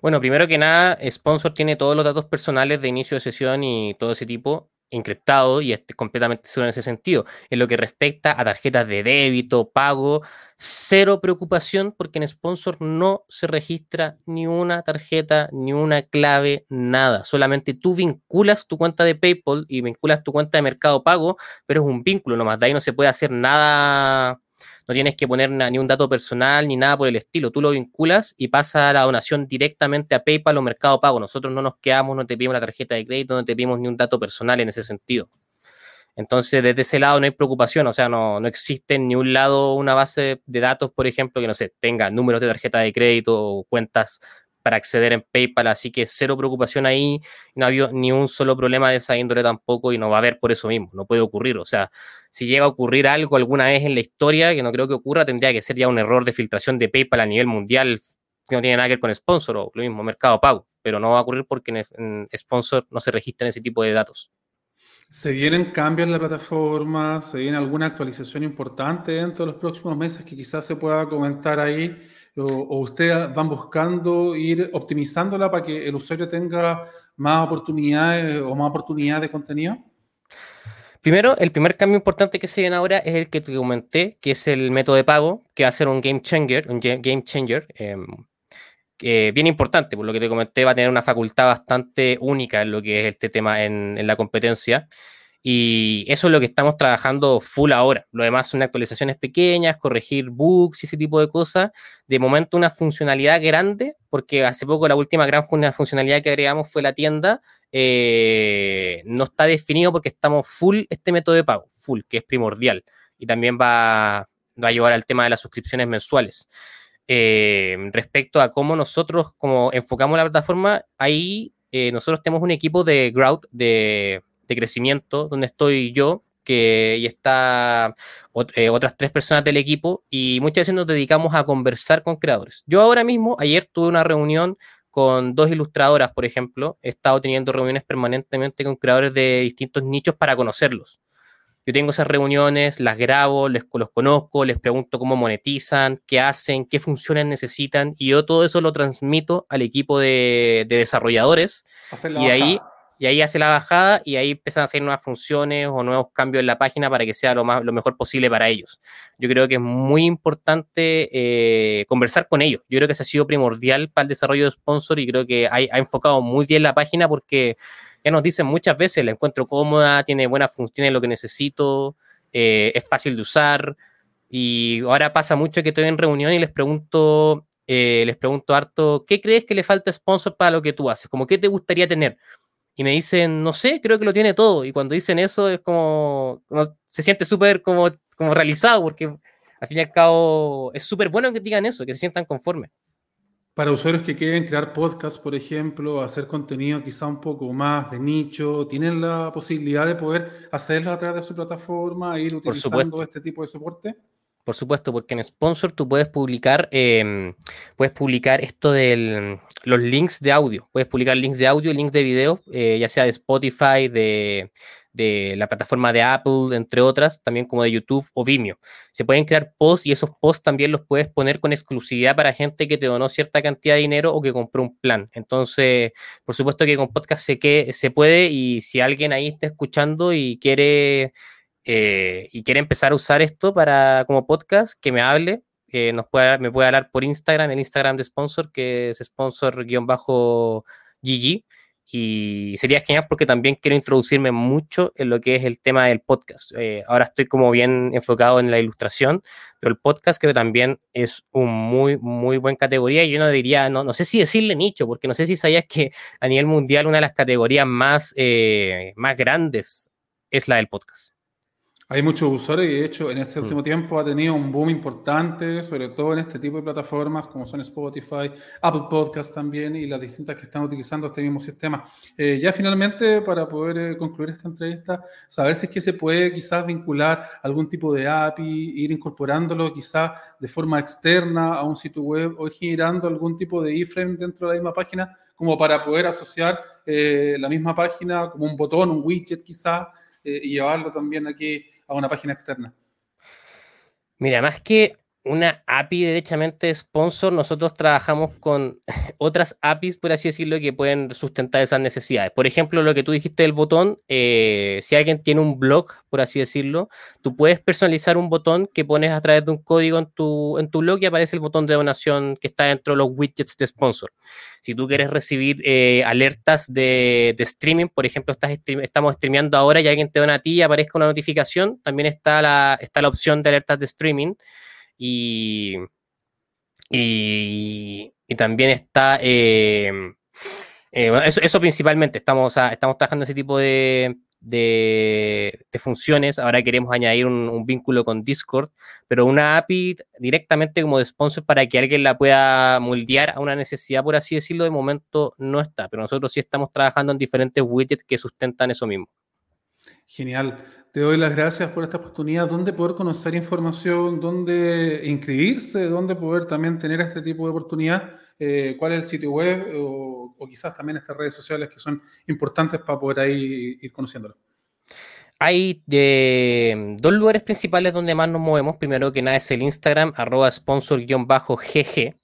Bueno, primero que nada, Sponsor tiene todos los datos personales de inicio de sesión y todo ese tipo encriptado y es completamente seguro en ese sentido. En lo que respecta a tarjetas de débito, pago, cero preocupación porque en Sponsor no se registra ni una tarjeta, ni una clave, nada. Solamente tú vinculas tu cuenta de PayPal y vinculas tu cuenta de Mercado Pago, pero es un vínculo nomás. De ahí no se puede hacer nada no tienes que poner ni un dato personal ni nada por el estilo. Tú lo vinculas y pasa la donación directamente a PayPal o Mercado Pago. Nosotros no nos quedamos, no te pedimos la tarjeta de crédito, no te pedimos ni un dato personal en ese sentido. Entonces, desde ese lado no hay preocupación, o sea, no, no existe en ni un lado una base de datos, por ejemplo, que no sé, tenga números de tarjeta de crédito cuentas para acceder en PayPal, así que cero preocupación ahí, no ha habido ni un solo problema de esa índole tampoco y no va a haber por eso mismo, no puede ocurrir, o sea, si llega a ocurrir algo alguna vez en la historia, que no creo que ocurra, tendría que ser ya un error de filtración de PayPal a nivel mundial que no tiene nada que ver con sponsor o lo mismo, mercado pago, pero no va a ocurrir porque en, sponsor no se registran ese tipo de datos. ¿Se vienen cambios en la plataforma? ¿Se viene alguna actualización importante dentro de los próximos meses que quizás se pueda comentar ahí? O, ustedes van buscando ir optimizándola para que el usuario tenga más oportunidades o más oportunidades de contenido? Primero, el primer cambio importante que se viene ahora es el que te comenté, que es el método de pago, que va a ser un game changer, un game changer, em, bien importante, por lo que te comenté, va a tener una facultad bastante única en lo que es este tema en, en la competencia. Y eso es lo que estamos trabajando full ahora. Lo demás son actualizaciones pequeñas, corregir bugs y ese tipo de cosas. De momento una funcionalidad grande, porque hace poco la última gran funcionalidad que agregamos fue la tienda. Eh, no está definido porque estamos full este método de pago, full, que es primordial. Y también va, va a llevar al tema de las suscripciones mensuales. Eh, respecto a cómo nosotros como enfocamos la plataforma, ahí eh, nosotros tenemos un equipo de growth, de de crecimiento, donde estoy yo, que y está eh, otras tres personas del equipo, y muchas veces nos dedicamos a conversar con creadores. Yo ahora mismo, ayer tuve una reunión con dos ilustradoras, por ejemplo, he estado teniendo reuniones permanentemente con creadores de distintos nichos para conocerlos. Yo tengo esas reuniones, las grabo, les, los conozco, les pregunto cómo monetizan, qué hacen, qué funciones necesitan, y yo todo eso lo transmito al equipo de, desarrolladores. Y ahí y ahí hace la bajada y ahí empiezan a hacer nuevas funciones o nuevos cambios en la página para que sea lo, más, lo mejor posible para ellos. Yo creo que es muy importante eh, conversar con ellos. Yo creo que eso ha sido primordial para el desarrollo de sponsor y creo que ha, enfocado muy bien la página porque ya nos dicen muchas veces, la encuentro cómoda, tiene buenas funciones, lo que necesito, eh, es fácil de usar. Y ahora pasa mucho que estoy en reunión y les pregunto, eh, les pregunto harto, ¿qué crees que le falta sponsor para lo que tú haces? Como, ¿qué te gustaría tener? Y me dicen, no sé, creo que lo tiene todo. Y cuando dicen eso es como, se siente súper como, como realizado, porque al fin y al cabo es súper bueno que digan eso, que se sientan conformes. Para usuarios que quieren crear podcasts, por ejemplo, hacer contenido quizá un poco más de nicho, ¿tienen la posibilidad de poder hacerlo a través de su plataforma, ir utilizando este tipo de soporte? Por supuesto, porque en Sponsor tú puedes publicar, em, puedes publicar esto de los links de audio. Puedes publicar links de audio, links de video, eh, ya sea de Spotify, de, de, la plataforma de Apple, entre otras, también como de YouTube o Vimeo. Se pueden crear posts y esos posts también los puedes poner con exclusividad para gente que te donó cierta cantidad de dinero o que compró un plan. Entonces, por supuesto que con podcast se, que, se puede y si alguien ahí está escuchando y quiere eh, y quiere empezar a usar esto para como podcast, que me hable, que nos pueda, me puede hablar por Instagram, el Instagram de sponsor, que es sponsor-gg. Y sería genial porque también quiero introducirme mucho en lo que es el tema del podcast. Eh, ahora estoy como bien enfocado en la ilustración, pero el podcast creo que también es un muy, muy buen categoría. Y yo no diría, no, no sé si decirle nicho, porque no sé si sabías que a nivel mundial una de las categorías más, eh, más grandes es la del podcast. Hay muchos usuarios y de hecho en este mm. último tiempo ha tenido un boom importante, sobre todo en este tipo de plataformas como son Spotify, Apple Podcast también y las distintas que están utilizando este mismo sistema. Eh, ya finalmente, para poder eh, concluir esta entrevista, saber si es que se puede quizás vincular algún tipo de API, ir incorporándolo quizás de forma externa a un sitio web o generando algún tipo de iframe dentro de la misma página como para poder asociar eh, la misma página como un botón, un widget quizás y llevarlo también aquí a una página externa? Mira, más que una API derechamente sponsor, nosotros trabajamos con otras APIs, por así decirlo, que pueden sustentar esas necesidades. Por ejemplo, lo que tú dijiste del botón, eh, si alguien tiene un blog, por así decirlo, tú puedes personalizar un botón que pones a través de un código en tu, en tu blog y aparece el botón de donación que está dentro de los widgets de sponsor. Si tú quieres recibir eh, alertas de, streaming, por ejemplo, estás estamos streameando ahora y alguien te dona a ti y aparezca una notificación, también está la, está la opción de alertas de streaming. Y, y, también está, eh, eh, eso, principalmente, estamos, estamos trabajando ese tipo de, de, funciones. Ahora queremos añadir un, vínculo con Discord, pero una API directamente como de sponsor para que alguien la pueda moldear a una necesidad, por así decirlo, de momento no está, pero nosotros sí estamos trabajando en diferentes widgets que sustentan eso mismo. Genial. Te doy las gracias por esta oportunidad. ¿Dónde poder conocer información? ¿Dónde inscribirse? ¿Dónde poder también tener este tipo de oportunidad? Eh, ¿Cuál es el sitio web? O, quizás también estas redes sociales que son importantes para poder ahí ir conociéndolo. Hay eh, dos lugares principales donde más nos movemos. Primero que nada es el Instagram, arroba sponsor-gg.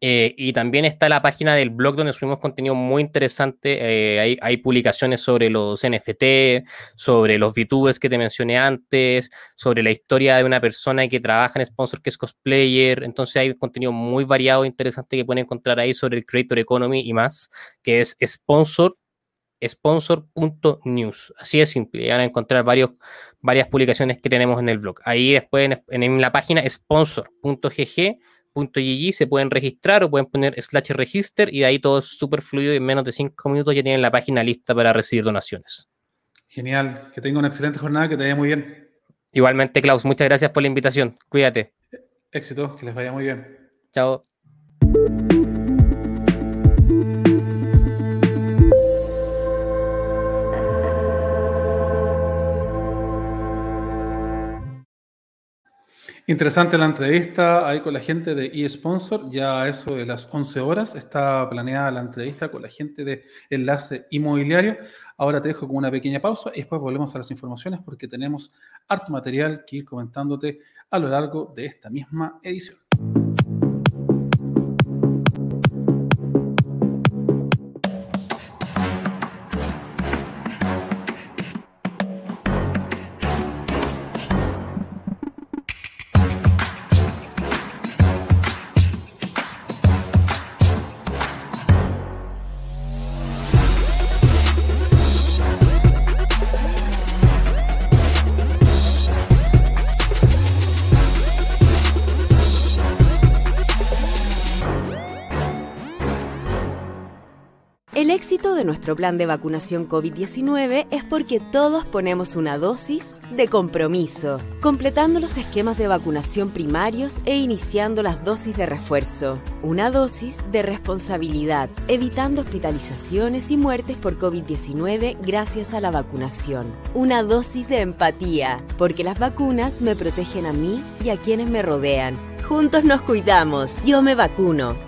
Eh, y también está la página del blog donde subimos contenido muy interesante. Eh, hay, publicaciones sobre los NFT, sobre los VTubers que te mencioné antes, sobre la historia de una persona que trabaja en sponsor que es cosplayer. Entonces hay contenido muy variado e interesante que pueden encontrar ahí sobre el Creator Economy y más, que es sponsor sponsor.news. Así de simple. Van a encontrar varios, varias publicaciones que tenemos en el blog. Ahí después en, en la página sponsor.gg .gg se pueden registrar o pueden poner slash register y de ahí todo es súper fluido y en menos de cinco minutos ya tienen la página lista para recibir donaciones. Genial, que tenga una excelente jornada, que te vaya muy bien. Igualmente, Klaus, muchas gracias por la invitación. Cuídate. Éxito, que les vaya muy bien. Chao. Interesante la entrevista ahí con la gente de eSponsor. Ya a eso de las 11 horas está planeada la entrevista con la gente de Enlace Inmobiliario. Ahora te dejo con una pequeña pausa y después volvemos a las informaciones porque tenemos harto material que ir comentándote a lo largo de esta misma edición. Nuestro plan de vacunación COVID-19 es porque todos ponemos una dosis de compromiso, completando los esquemas de vacunación primarios e iniciando las dosis de refuerzo. Una dosis de responsabilidad, evitando hospitalizaciones y muertes por COVID-19 gracias a la vacunación. Una dosis de empatía, porque las vacunas me protegen a mí y a quienes me rodean. Juntos nos cuidamos. Yo me vacuno.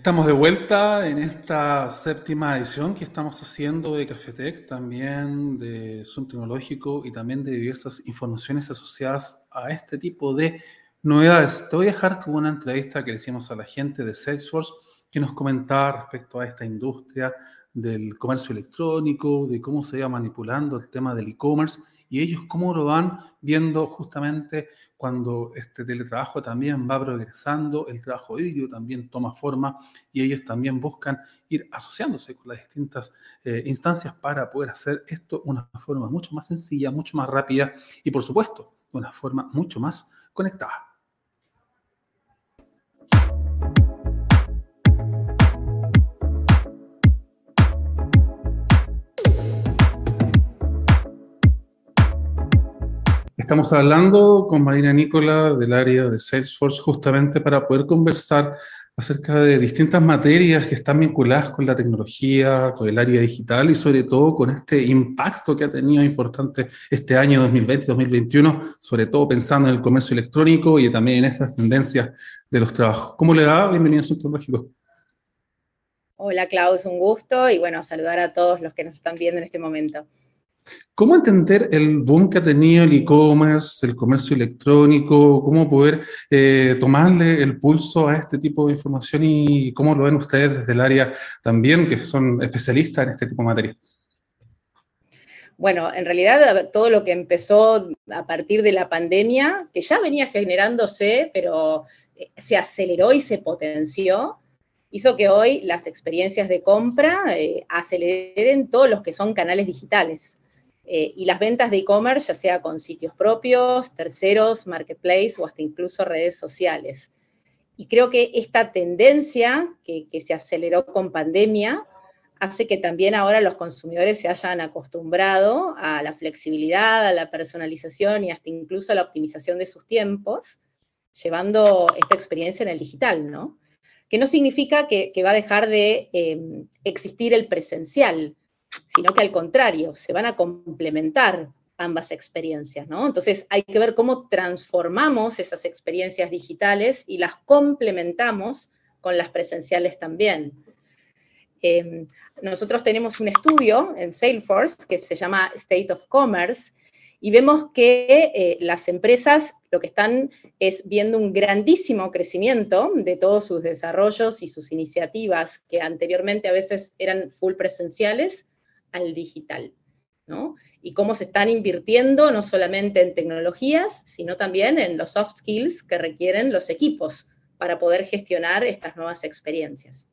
Estamos de vuelta en esta séptima edición que estamos haciendo de Cafetec, también de Zoom Tecnológico y también de diversas informaciones asociadas a este tipo de novedades. Te voy a dejar con una entrevista que le hicimos a la gente de Salesforce que nos comentaba respecto a esta industria del comercio electrónico, de cómo se va manipulando el tema del e-commerce y ellos cómo lo van viendo justamente cuando este teletrabajo también va progresando, el trabajo híbrido también toma forma y ellos también buscan ir asociándose con las distintas eh, instancias para poder hacer esto una forma mucho más sencilla, mucho más rápida y por supuesto de una forma mucho más conectada. Estamos hablando con Marina Nicola del área de Salesforce justamente para poder conversar acerca de distintas materias que están vinculadas con la tecnología, con el área digital y sobre todo con este impacto que ha tenido importante este año 2020-2021, sobre todo pensando en el comercio electrónico y también en estas tendencias de los trabajos. ¿Cómo le va? Bienvenido a Tecnológico. Hola Klaus, un gusto y bueno, saludar a todos los que nos están viendo en este momento. ¿Cómo entender el boom que ha tenido el e-commerce, el comercio electrónico? ¿Cómo poder eh, tomarle el pulso a este tipo de información y cómo lo ven ustedes desde el área también, que son especialistas en este tipo de materia? Bueno, en realidad todo lo que empezó a partir de la pandemia, que ya venía generándose, pero eh, se aceleró y se potenció, hizo que hoy las experiencias de compra eh, aceleren todos los que son canales digitales. Eh, y las ventas de e-commerce, ya sea con sitios propios, terceros, marketplace o hasta incluso redes sociales. Y creo que esta tendencia que, se aceleró con pandemia hace que también ahora los consumidores se hayan acostumbrado a la flexibilidad, a la personalización y hasta incluso a la optimización de sus tiempos, llevando esta experiencia en el digital, ¿no? Que no significa que, va a dejar de em, existir el presencial, sino que al contrario, se van a complementar ambas experiencias, ¿no? Entonces hay que ver cómo transformamos esas experiencias digitales y las complementamos con las presenciales también. Em, nosotros tenemos un estudio en Salesforce que se llama State of Commerce y vemos que eh, las empresas lo que están es viendo un grandísimo crecimiento de todos sus desarrollos y sus iniciativas que anteriormente a veces eran full presenciales al digital. ¿no? Y cómo se están invirtiendo no solamente en tecnologías, sino también en los soft skills que requieren los equipos para poder gestionar estas nuevas experiencias.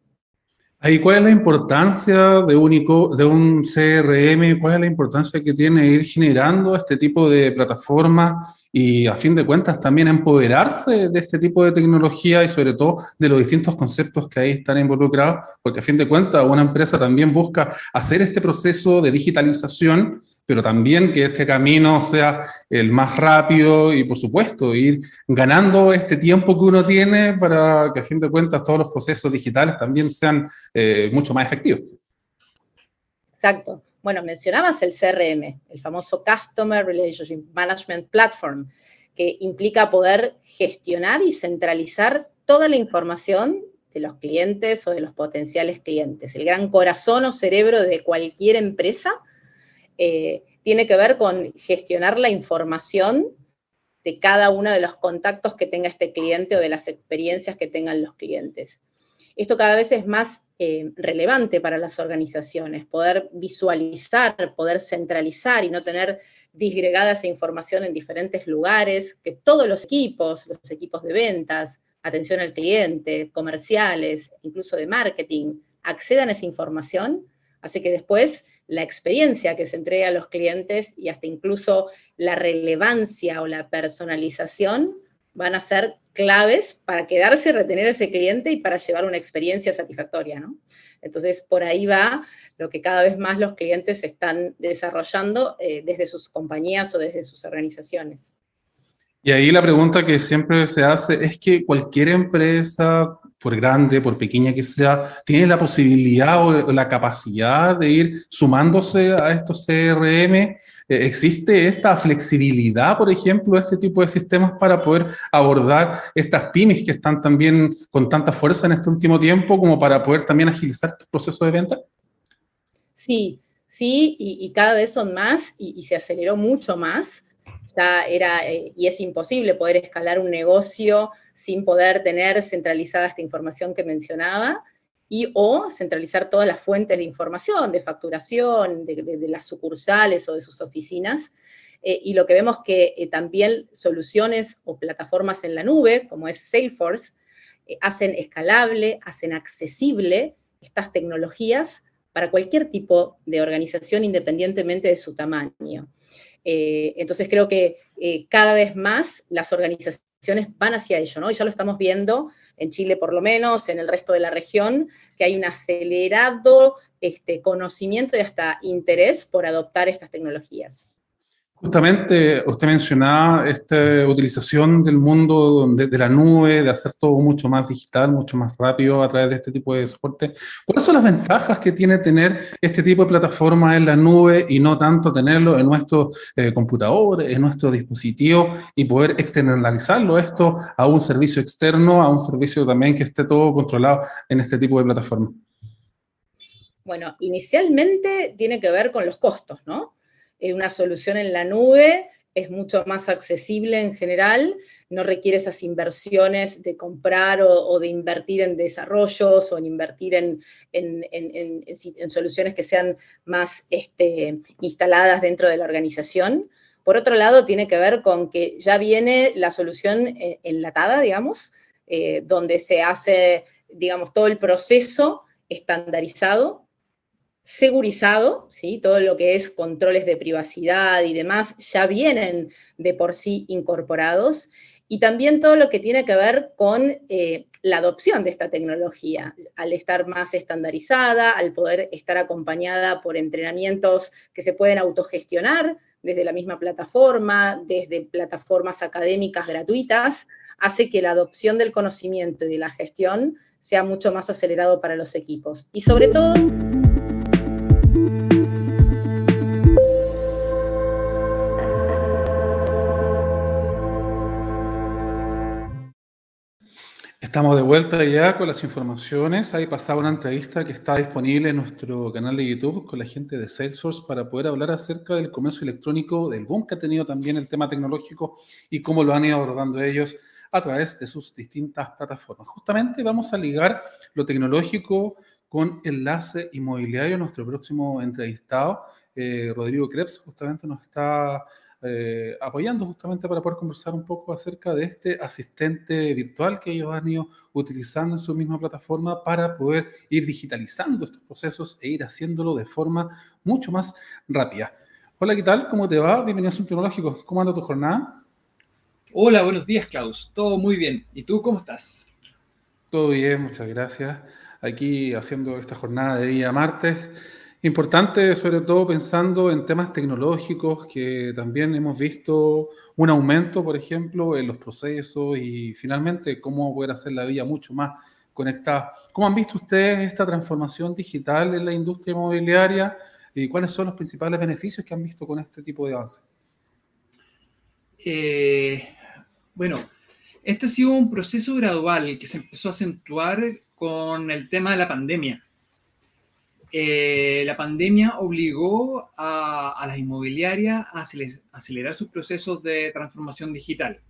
¿Y cuál es la importancia de un, de un CRM? ¿Cuál es la importancia que tiene ir generando este tipo de plataformas y a fin de cuentas también empoderarse de este tipo de tecnología y sobre todo de los distintos conceptos que ahí están involucrados? Porque a fin de cuentas una empresa también busca hacer este proceso de digitalización pero también que este camino sea el más rápido y, por supuesto, ir ganando este tiempo que uno tiene para que, a fin de cuentas, todos los procesos digitales también sean eh, mucho más efectivos. Exacto. Bueno, mencionabas el CRM, el famoso Customer Relationship Management Platform, que implica poder gestionar y centralizar toda la información de los clientes o de los potenciales clientes. El gran corazón o cerebro de cualquier empresa eh, tiene que ver con gestionar la información de cada uno de los contactos que tenga este cliente o de las experiencias que tengan los clientes. Esto cada vez es más eh, relevante para las organizaciones, poder visualizar, poder centralizar y no tener disgregada esa información en diferentes lugares, que todos los equipos, los equipos de ventas, atención al cliente, comerciales, incluso de marketing, accedan a esa información, hace que después la experiencia que se entrega a los clientes y hasta incluso la relevancia o la personalización van a ser claves para quedarse retener a ese cliente y para llevar una experiencia satisfactoria, ¿no? Entonces, por ahí va lo que cada vez más los clientes están desarrollando eh, desde sus compañías o desde sus organizaciones. Y ahí la pregunta que siempre se hace es que cualquier empresa, por grande, por pequeña que sea, tiene la posibilidad o la capacidad de ir sumándose a estos CRM. Eh, ¿Existe esta flexibilidad, por ejemplo, este tipo de sistemas para poder abordar estas pymes que están también con tanta fuerza en este último tiempo, como para poder también agilizar estos procesos de venta? Sí, sí, y, cada vez son más y, se aceleró mucho más. Era, eh, y es imposible poder escalar un negocio sin poder tener centralizada esta información que mencionaba, y o centralizar todas las fuentes de información, de facturación, de, las sucursales o de sus oficinas. Eh, y lo que vemos que eh, también soluciones o plataformas en la nube, como es Salesforce, eh, hacen escalable, hacen accesible estas tecnologías para cualquier tipo de organización independientemente de su tamaño. entonces creo que cada vez más las organizaciones van hacia ello, ¿no? Y ya lo estamos viendo en Chile por lo menos, en el resto de la región, que hay un acelerado este, conocimiento y hasta interés por adoptar estas tecnologías. Justamente usted mencionaba esta utilización del mundo de, la nube, de hacer todo mucho más digital, mucho más rápido a través de este tipo de soporte. ¿Cuáles son las ventajas que tiene tener este tipo de plataforma en la nube y no tanto tenerlo en nuestro eh, computador, en nuestro dispositivo y poder externalizarlo esto a un servicio externo, a un servicio también que esté todo controlado en este tipo de plataforma? Bueno, inicialmente tiene que ver con los costos, ¿no? Eh, una solución en la nube es mucho más accesible en general, no requiere esas inversiones de comprar o, de invertir en desarrollos o en invertir en, soluciones que sean más este, instaladas dentro de la organización. Por otro lado, tiene que ver con que ya viene la solución eh, enlatada, digamos, eh, donde se hace, digamos, todo el proceso estandarizado segurizado, ¿sí? todo lo que es controles de privacidad y demás ya vienen de por sí incorporados, y también todo lo que tiene que ver con eh, la adopción de esta tecnología, al estar más estandarizada, al poder estar acompañada por entrenamientos que se pueden autogestionar desde la misma plataforma, desde plataformas académicas gratuitas, hace que la adopción del conocimiento y de la gestión sea mucho más acelerado para los equipos. Y sobre todo... Estamos de vuelta ya con las informaciones. Ahí pasaba una entrevista que está disponible en nuestro canal de YouTube con la gente de Salesforce para poder hablar acerca del comercio electrónico, del boom que ha tenido también el tema tecnológico y cómo lo han ido abordando ellos a través de sus distintas plataformas. Justamente vamos a ligar lo tecnológico con enlace inmobiliario. Nuestro próximo entrevistado, eh, Rodrigo Krebs, justamente nos está eh, apoyando justamente para poder conversar un poco acerca de este asistente virtual que ellos han ido utilizando en su misma plataforma para poder ir digitalizando estos procesos e ir haciéndolo de forma mucho más rápida. Hola, ¿qué tal? ¿Cómo te va? Bienvenido a un Tecnológico. ¿Cómo anda tu jornada? Hola, buenos días, Klaus. Todo muy bien. ¿Y tú cómo estás? Todo bien, muchas gracias. Aquí haciendo esta jornada de día martes Importante, sobre todo pensando en temas tecnológicos, que también hemos visto un aumento, por ejemplo, en los procesos y finalmente cómo poder hacer la vida mucho más conectada. ¿Cómo han visto ustedes esta transformación digital en la industria inmobiliaria y cuáles son los principales beneficios que han visto con este tipo de avance? Eh, bueno, este ha sido un proceso gradual que se empezó a acentuar con el tema de la pandemia eh, la pandemia obligó a, las inmobiliarias a acelerar sus procesos de transformación digital.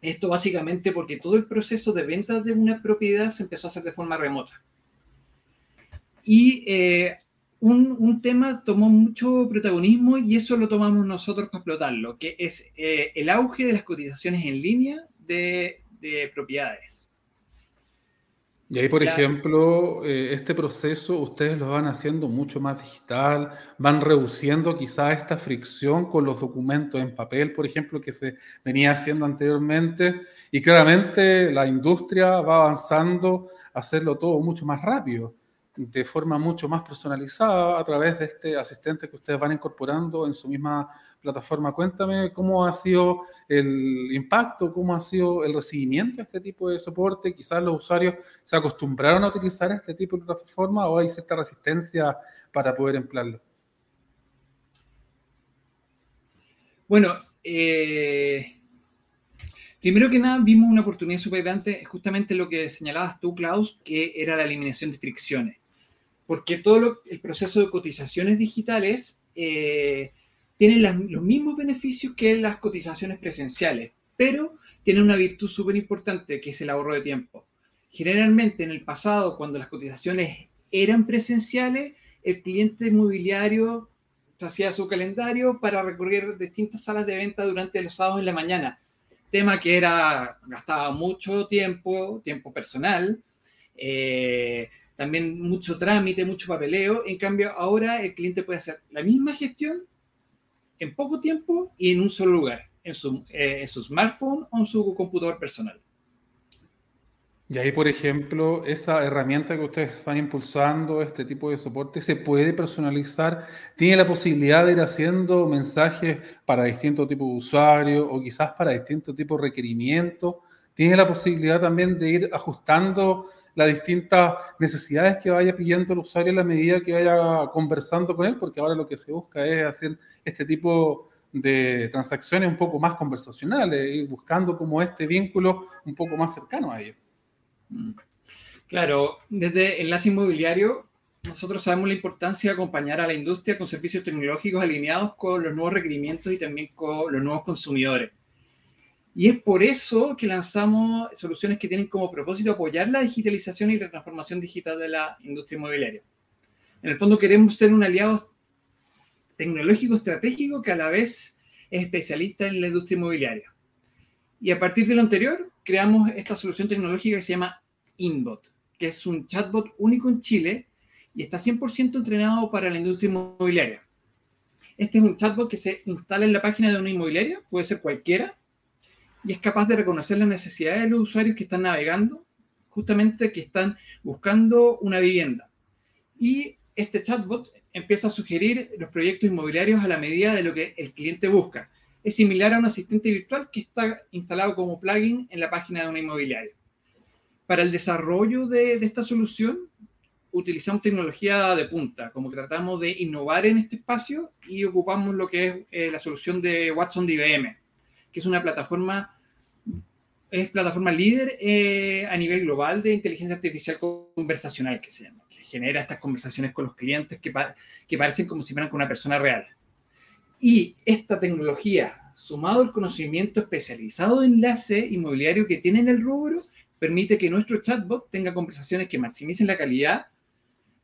Esto básicamente porque todo el proceso de venta de una propiedad se empezó a hacer de forma remota. Y eh, un, tema tomó mucho protagonismo y eso lo tomamos nosotros para explotarlo, que es eh, el auge de las cotizaciones en línea de propiedades. Y ahí, por ejemplo, eh, este proceso ustedes lo van haciendo mucho más digital, van reduciendo quizá esta fricción con los documentos en papel, por ejemplo, que se venía haciendo anteriormente. Y claramente la industria va avanzando a hacerlo todo mucho más rápido de forma mucho más personalizada a través de este asistente que ustedes van incorporando en su misma plataforma. Cuéntame cómo ha sido el impacto, cómo ha sido el recibimiento de este tipo de soporte. Quizás los usuarios se acostumbraron a utilizar este tipo de plataforma o hay cierta resistencia para poder emplearlo. Bueno, eh, primero que nada vimos una oportunidad súper grande, justamente lo que señalabas tú, Klaus, que era la eliminación de fricciones porque todo el proceso de cotizaciones digitales eh, tiene los mismos beneficios que las cotizaciones presenciales, pero tiene una virtud súper importante que es el ahorro de tiempo. Generalmente en el pasado, cuando las cotizaciones eran presenciales, el cliente inmobiliario hacía su calendario para recorrer distintas salas de venta durante los sábados en la mañana. Tema que era, gastaba mucho tiempo, tiempo personal, eh, también mucho trámite, mucho papeleo. En cambio, ahora el cliente puede hacer la misma gestión en poco tiempo y en un solo lugar, en su, eh, en su smartphone o en su computador personal. Y ahí, por ejemplo, esa herramienta que ustedes están impulsando, este tipo de soporte, se puede personalizar. Tiene la posibilidad de ir haciendo mensajes para distintos tipos de usuarios o quizás para distintos tipos de requerimientos. Tiene la posibilidad también de ir ajustando las distintas necesidades que vaya pidiendo el usuario en la medida que vaya conversando con él, porque ahora lo que se busca es hacer este tipo de transacciones un poco más conversacionales, ir buscando como este vínculo un poco más cercano a ellos. Mm. Claro, desde Enlace Inmobiliario nosotros sabemos la importancia de acompañar a la industria con servicios tecnológicos alineados con los nuevos requerimientos y también con los nuevos consumidores. Y es por eso que lanzamos soluciones que tienen como propósito apoyar la digitalización y la transformación digital de la industria inmobiliaria. En el fondo queremos ser un aliado tecnológico estratégico que a la vez es especialista en la industria inmobiliaria. Y a partir de lo anterior, creamos esta solución tecnológica que se llama InBot, que es un chatbot único en Chile y está 100% entrenado para la industria inmobiliaria. Este es un chatbot que se instala en la página de una inmobiliaria, puede ser cualquiera, y es capaz de reconocer las necesidades de los usuarios que están navegando, justamente que están buscando una vivienda. Y este chatbot empieza a sugerir los proyectos inmobiliarios a la medida de lo que el cliente busca. Es similar a un asistente virtual que está instalado como plugin en la página de una inmobiliaria. Para el desarrollo de, esta solución, utilizamos tecnología de punta, como que tratamos de innovar en este espacio y ocupamos lo que es eh, la solución de Watson de IBM, que es una plataforma, es plataforma líder eh, a nivel global de inteligencia artificial conversacional, que se llama, que genera estas conversaciones con los clientes que, que parecen como si fueran con una persona real. Y esta tecnología, sumado al conocimiento especializado de enlace inmobiliario que tiene en el rubro, permite que nuestro chatbot tenga conversaciones que maximicen la calidad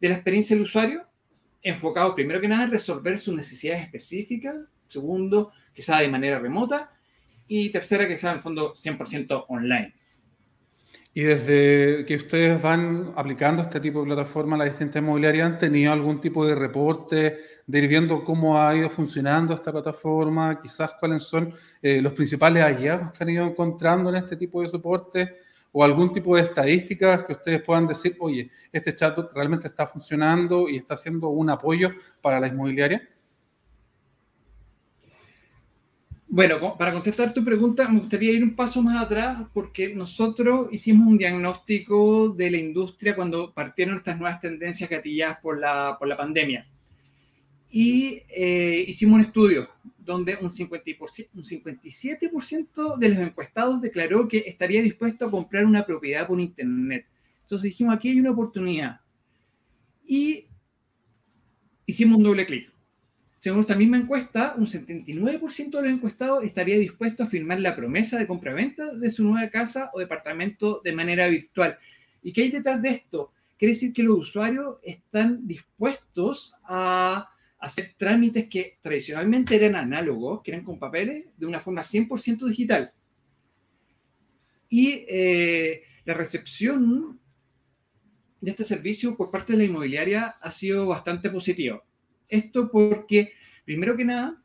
de la experiencia del usuario, enfocado primero que nada en resolver sus necesidades específicas, segundo, sea de manera remota, y tercera, que sea en el fondo 100% online. Y desde que ustedes van aplicando este tipo de plataforma a la distintas inmobiliarias, ¿han tenido algún tipo de reporte de ir viendo cómo ha ido funcionando esta plataforma? Quizás cuáles son eh, los principales hallazgos que han ido encontrando en este tipo de soporte o algún tipo de estadísticas que ustedes puedan decir, oye, este chat realmente está funcionando y está haciendo un apoyo para la inmobiliaria. Bueno, para contestar tu pregunta, me gustaría ir un paso más atrás porque nosotros hicimos un diagnóstico de la industria cuando partieron estas nuevas tendencias gatilladas por la, por la pandemia. Y eh, hicimos un estudio donde un, 50%, un 57% de los encuestados declaró que estaría dispuesto a comprar una propiedad por Internet. Entonces dijimos, aquí hay una oportunidad. Y hicimos un doble clic según esta misma encuesta, un 79% de los encuestados estaría dispuesto a firmar la promesa de compraventa de su nueva casa o departamento de manera virtual. ¿Y qué hay detrás de esto? Quiere decir que los usuarios están dispuestos a hacer trámites que tradicionalmente eran análogos, que eran con papeles, de una forma 100% digital. Y eh, la recepción de este servicio por parte de la inmobiliaria ha sido bastante positiva. Esto porque, primero que nada,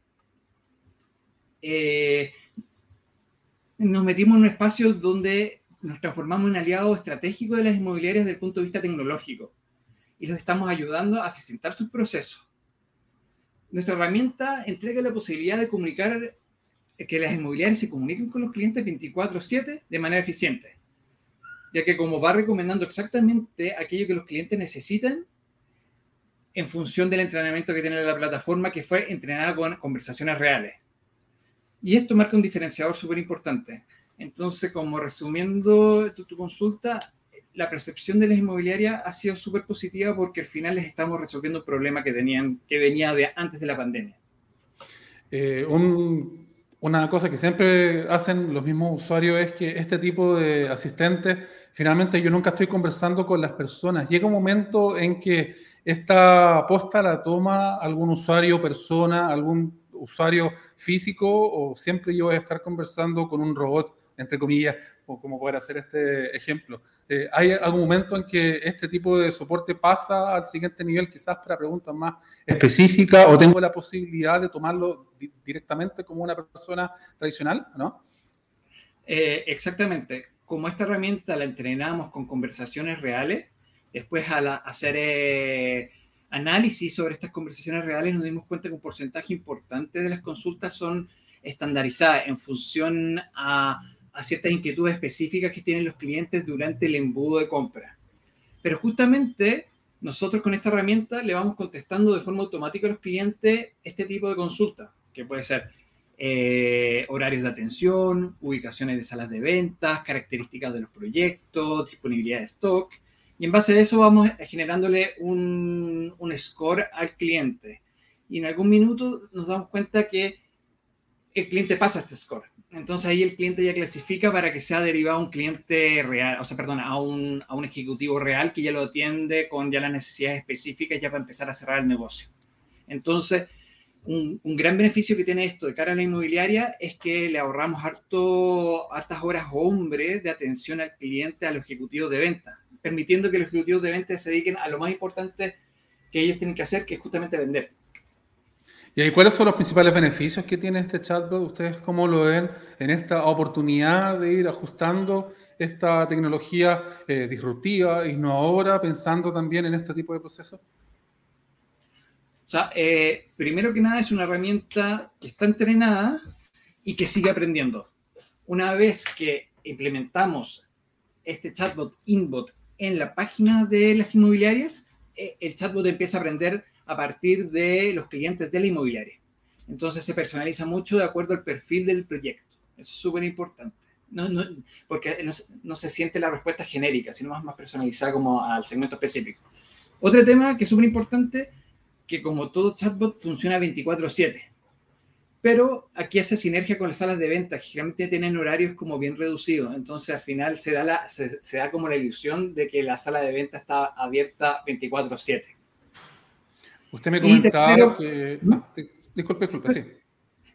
eh, nos metimos en un espacio donde nos transformamos en aliado estratégico de las inmobiliarias desde el punto de vista tecnológico y los estamos ayudando a eficientar sus procesos. Nuestra herramienta entrega la posibilidad de comunicar, que las inmobiliarias se comuniquen con los clientes 24/7 de manera eficiente, ya que como va recomendando exactamente aquello que los clientes necesitan, en función del entrenamiento que tiene la plataforma, que fue entrenada con conversaciones reales. Y esto marca un diferenciador súper importante. Entonces, como resumiendo tu, consulta, la percepción de las inmobiliarias ha sido súper positiva porque al final les estamos resolviendo un problema que, tenían, que venía de antes de la pandemia. Eh, una cosa que siempre hacen los mismos usuarios es que este tipo de asistentes, finalmente yo nunca estoy conversando con las personas. Llega un momento en que esta posta la toma algún usuario, persona, algún usuario físico o siempre yo voy a estar conversando con un robot, entre comillas, como poder hacer este ejemplo. Eh, ¿Hay algún momento en que este tipo de soporte pasa al siguiente nivel, quizás para preguntas más específicas, o tengo la posibilidad de tomarlo directamente como una persona tradicional? ¿no? Eh, exactamente. Como esta herramienta la entrenamos con conversaciones reales, Después, al hacer eh, análisis sobre estas conversaciones reales, nos dimos cuenta que un porcentaje importante de las consultas son estandarizadas en función a, a ciertas inquietudes específicas que tienen los clientes durante el embudo de compra. Pero justamente nosotros con esta herramienta le vamos contestando de forma automática a los clientes este tipo de consulta, que puede ser eh, horarios de atención, ubicaciones de salas de ventas, características de los proyectos, disponibilidad de stock, Y en base a eso vamos generándole un, un score al cliente. Y en algún minuto nos damos cuenta que el cliente pasa este score. Entonces ahí el cliente ya clasifica para que sea derivado a un cliente real, o sea, perdón, a un, a un ejecutivo real que ya lo atiende con ya las necesidades específicas ya para empezar a cerrar el negocio. Entonces, un, un, gran beneficio que tiene esto de cara a la inmobiliaria es que le ahorramos harto, hartas horas hombre de atención al cliente, a los ejecutivos de venta, permitiendo que los ejecutivos de venta se dediquen a lo más importante que ellos tienen que hacer, que es justamente vender. ¿Y cuáles son los principales beneficios que tiene este chatbot? ¿Ustedes cómo lo ven en esta oportunidad de ir ajustando esta tecnología eh, disruptiva, innovadora, pensando también en este tipo de procesos? O sea, eh, primero que nada es una herramienta que está entrenada y que sigue aprendiendo. Una vez que implementamos este chatbot inbot en la página de las inmobiliarias, eh, el chatbot empieza a aprender a partir de los clientes de la inmobiliaria. Entonces se personaliza mucho de acuerdo al perfil del proyecto. Eso es súper importante. Porque no, se siente la respuesta genérica, sino más, personalizada como al segmento específico. Otro tema que es súper importante, que como todo chatbot funciona 24/7. Pero aquí hace sinergia con las salas de venta, que generalmente tienen horarios como bien reducidos. Entonces al final se da, se da como la ilusión de que la sala de venta está abierta 24/7. Usted me comentaba tercero, que... ¿no? Ah, disculpe, disculpe, sí.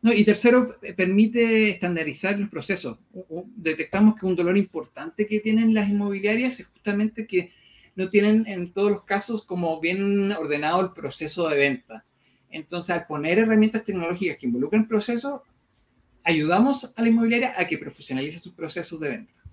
No, y tercero, permite estandarizar los procesos. Detectamos que un dolor importante que tienen las inmobiliarias es justamente que no tienen en todos los casos como bien ordenado el proceso de venta. Entonces, al poner herramientas tecnológicas que involucran el proceso, ayudamos a la inmobiliaria a que profesionalice sus procesos de venta.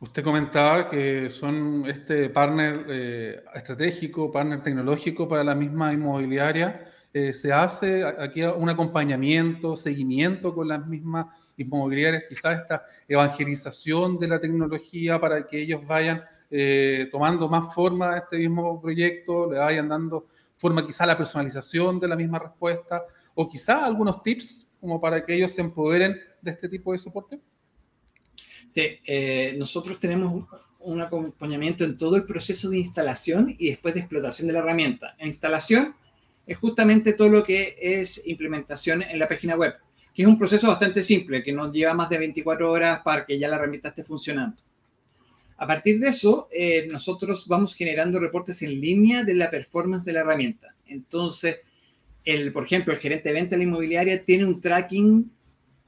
Usted comentaba que son este partner eh, estratégico, partner tecnológico para la misma inmobiliaria. Eh, ¿Se hace aquí un acompañamiento, seguimiento con las mismas inmobiliarias, quizás esta evangelización de la tecnología para que ellos vayan eh, tomando más forma a este mismo proyecto, le vayan dando forma quizá a la personalización de la misma respuesta o quizá algunos tips como para que ellos se empoderen de este tipo de soporte? Sí, eh, nosotros tenemos un acompañamiento en todo el proceso de instalación y después de explotación de la herramienta. En instalación es justamente todo lo que es implementación en la página web, que es un proceso bastante simple, que nos lleva más de 24 horas para que ya la herramienta esté funcionando. A partir de eso, eh, nosotros vamos generando reportes en línea de la performance de la herramienta. Entonces, el, por ejemplo, el gerente de venta de la inmobiliaria tiene un tracking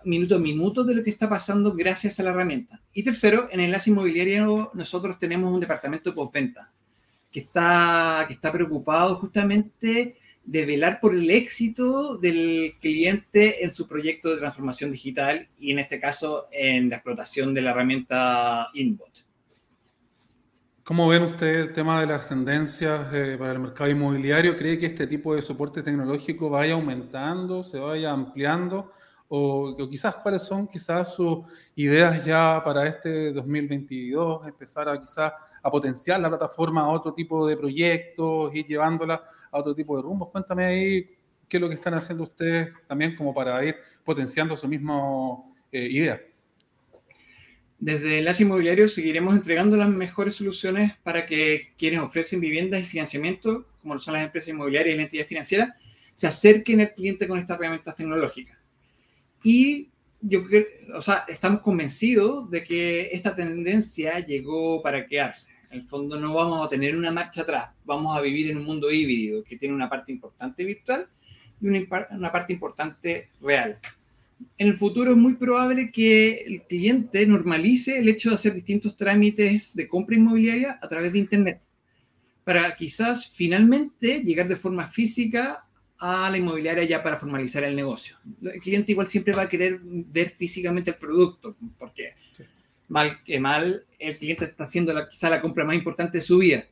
minuto a minuto de lo que está pasando gracias a la herramienta. Y tercero, en Enlace Inmobiliario nosotros tenemos un departamento de postventa que está, que está preocupado justamente de velar por el éxito del cliente en su proyecto de transformación digital y en este caso en la explotación de la herramienta Inbot. ¿Cómo ven ustedes el tema de las tendencias eh, para el mercado inmobiliario? ¿Cree que este tipo de soporte tecnológico vaya aumentando, se vaya ampliando? O, quizás cuáles son quizás sus ideas ya para este 2022, empezar a quizás a potenciar la plataforma a otro tipo de proyectos, ir llevándola a otro tipo de rumbos. Cuéntame ahí qué es lo que están haciendo ustedes también como para ir potenciando su misma eh, idea. Desde Enlace Inmobiliario seguiremos entregando las mejores soluciones para que quienes ofrecen viviendas y financiamiento, como lo son las empresas inmobiliarias y la entidad financiera, se acerquen al cliente con estas herramientas tecnológicas. Y yo creo, o sea, estamos convencidos de que esta tendencia llegó para quedarse. En el fondo no vamos a tener una marcha atrás, vamos a vivir en un mundo híbrido que tiene una parte importante virtual y una, una parte importante real. En el futuro es muy probable que el cliente normalice el hecho de hacer distintos trámites de compra inmobiliaria a través de Internet, para quizás finalmente llegar de forma física a la inmobiliaria ya para formalizar el negocio. El cliente igual siempre va a querer ver físicamente el producto, porque sí. mal que mal, el cliente está haciendo la, quizá la compra más importante de su vida.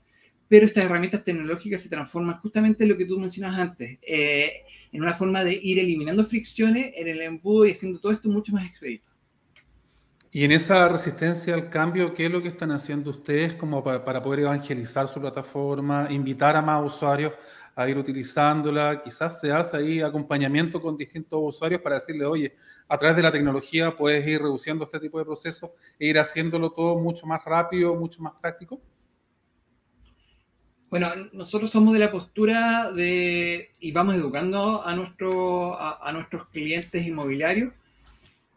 Pero estas herramientas tecnológicas se transforman justamente en lo que tú mencionas antes, eh, en una forma de ir eliminando fricciones en el embudo y haciendo todo esto mucho más expedito. Y en esa resistencia al cambio, ¿qué es lo que están haciendo ustedes como para, para poder evangelizar su plataforma, invitar a más usuarios a ir utilizándola, quizás se hace ahí acompañamiento con distintos usuarios para decirle, oye, a través de la tecnología puedes ir reduciendo este tipo de procesos e ir haciéndolo todo mucho más rápido, mucho más práctico. Bueno, nosotros somos de la postura de, y vamos educando a, nuestro, a, nuestros clientes inmobiliarios,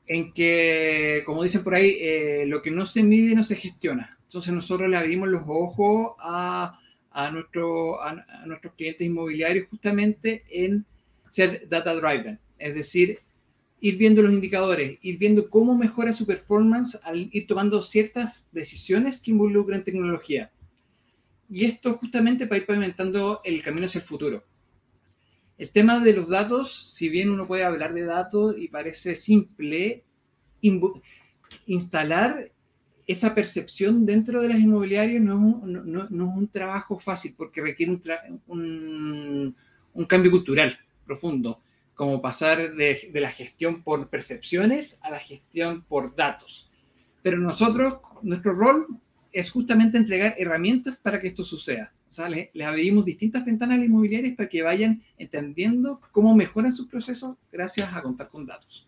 en que, como dicen por ahí, eh, lo que no se mide no se gestiona. Entonces nosotros le abrimos los ojos a, a, nuestro, a, nuestros clientes inmobiliarios justamente en ser data driven, es decir, ir viendo los indicadores, ir viendo cómo mejora su performance al ir tomando ciertas decisiones que involucran tecnología. Y esto justamente para ir pavimentando el camino hacia el futuro. El tema de los datos, si bien uno puede hablar de datos y parece simple, instalar esa percepción dentro de las inmobiliarias no, no, no, es un trabajo fácil porque requiere un, un, cambio cultural profundo, como pasar de, de, la gestión por percepciones a la gestión por datos. Pero nosotros, nuestro rol es justamente entregar herramientas para que esto suceda. O sea, les, abrimos distintas ventanas inmobiliarias para que vayan entendiendo cómo mejoran sus procesos gracias a contar con datos.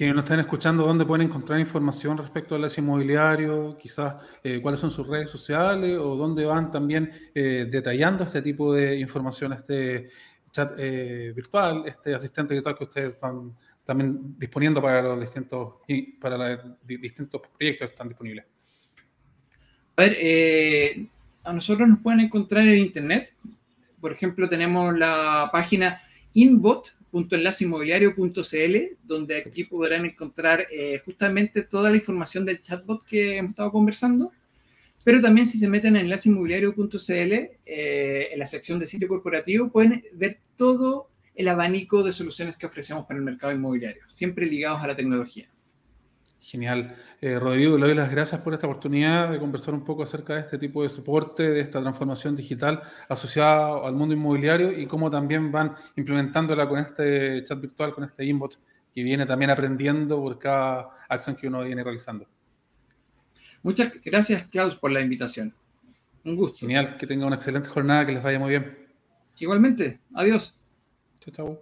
Quienes nos están escuchando, ¿dónde pueden encontrar información respecto a las inmobiliarios? Quizás eh, cuáles son sus redes sociales o dónde van también eh, detallando este tipo de información, este chat eh, virtual, este asistente virtual que ustedes están también disponiendo para los distintos, para los distintos proyectos que están disponibles. A ver, a nosotros nos pueden encontrar en internet. Por ejemplo, tenemos la página inbot.enlaceinmobiliario.cl, donde aquí podrán encontrar eh, justamente toda la información del chatbot que hemos estado conversando. Pero también si se meten en enlaceinmobiliario.cl, eh, en la sección de sitio corporativo, pueden ver todo el abanico de soluciones que ofrecemos para el mercado inmobiliario, siempre ligados a la tecnología. Genial. Eh, Rodrigo, le doy las gracias por esta oportunidad de conversar un poco acerca de este tipo de soporte, de esta transformación digital asociada al mundo inmobiliario y cómo también van implementándola con este chat virtual, con este inbot que viene también aprendiendo por cada acción que uno viene realizando. Muchas gracias, Klaus, por la invitación. Un gusto. Genial, que tenga una excelente jornada, que les vaya muy bien. Igualmente, adiós. Chao, chao.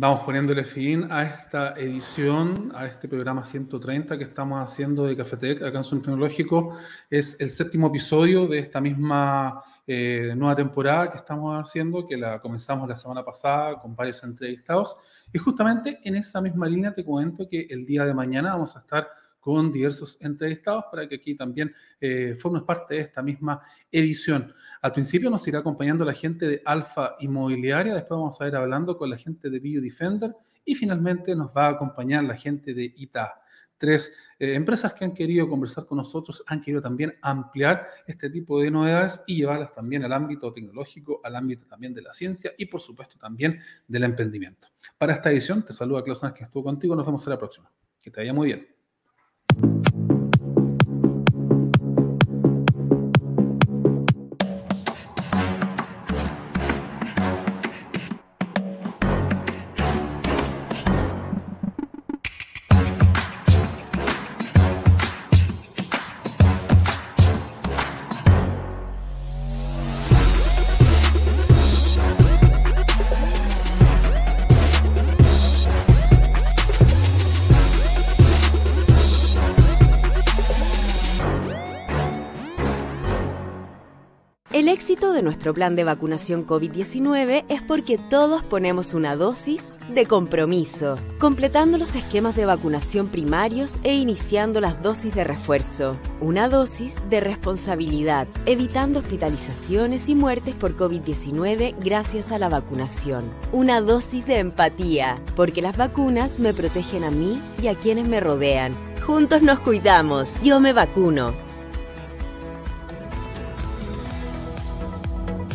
Vamos poniéndole fin a esta edición, a este programa 130 que estamos haciendo de Cafetec acá en. Es el séptimo episodio de esta misma eh, nueva temporada que estamos haciendo, que la comenzamos la semana pasada con varios entrevistados. Y justamente en esa misma línea te comento que el día de mañana vamos a estar con diversos entrevistados para que aquí también eh, formes parte de esta misma edición. Al principio nos irá acompañando la gente de Alfa Inmobiliaria, después vamos a ir hablando con la gente de Biodefender y finalmente nos va a acompañar la gente de ITA. Tres eh, empresas que han querido conversar con nosotros, han querido también ampliar este tipo de novedades y llevarlas también al ámbito tecnológico, al ámbito también de la ciencia y por supuesto también del emprendimiento. Para esta edición te saluda Klaus que estuvo contigo, nos vemos en la próxima. Que te vaya muy bien. De nuestro plan de vacunación COVID-19 es porque todos ponemos una dosis de compromiso, completando los esquemas de vacunación primarios e iniciando las dosis de refuerzo. Una dosis de responsabilidad, evitando hospitalizaciones y muertes por COVID-19 gracias a la vacunación. Una dosis de empatía, porque las vacunas me protegen a mí y a quienes me rodean. Juntos nos cuidamos. Yo me vacuno.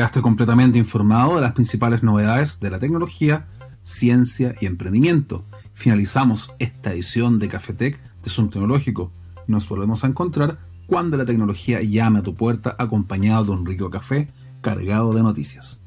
Quedaste completamente informado de las principales novedades de la tecnología, ciencia y emprendimiento. Finalizamos esta edición de Cafetec de Zoom Tecnológico. Nos volvemos a encontrar cuando la tecnología llame a tu puerta acompañado de un rico café cargado de noticias.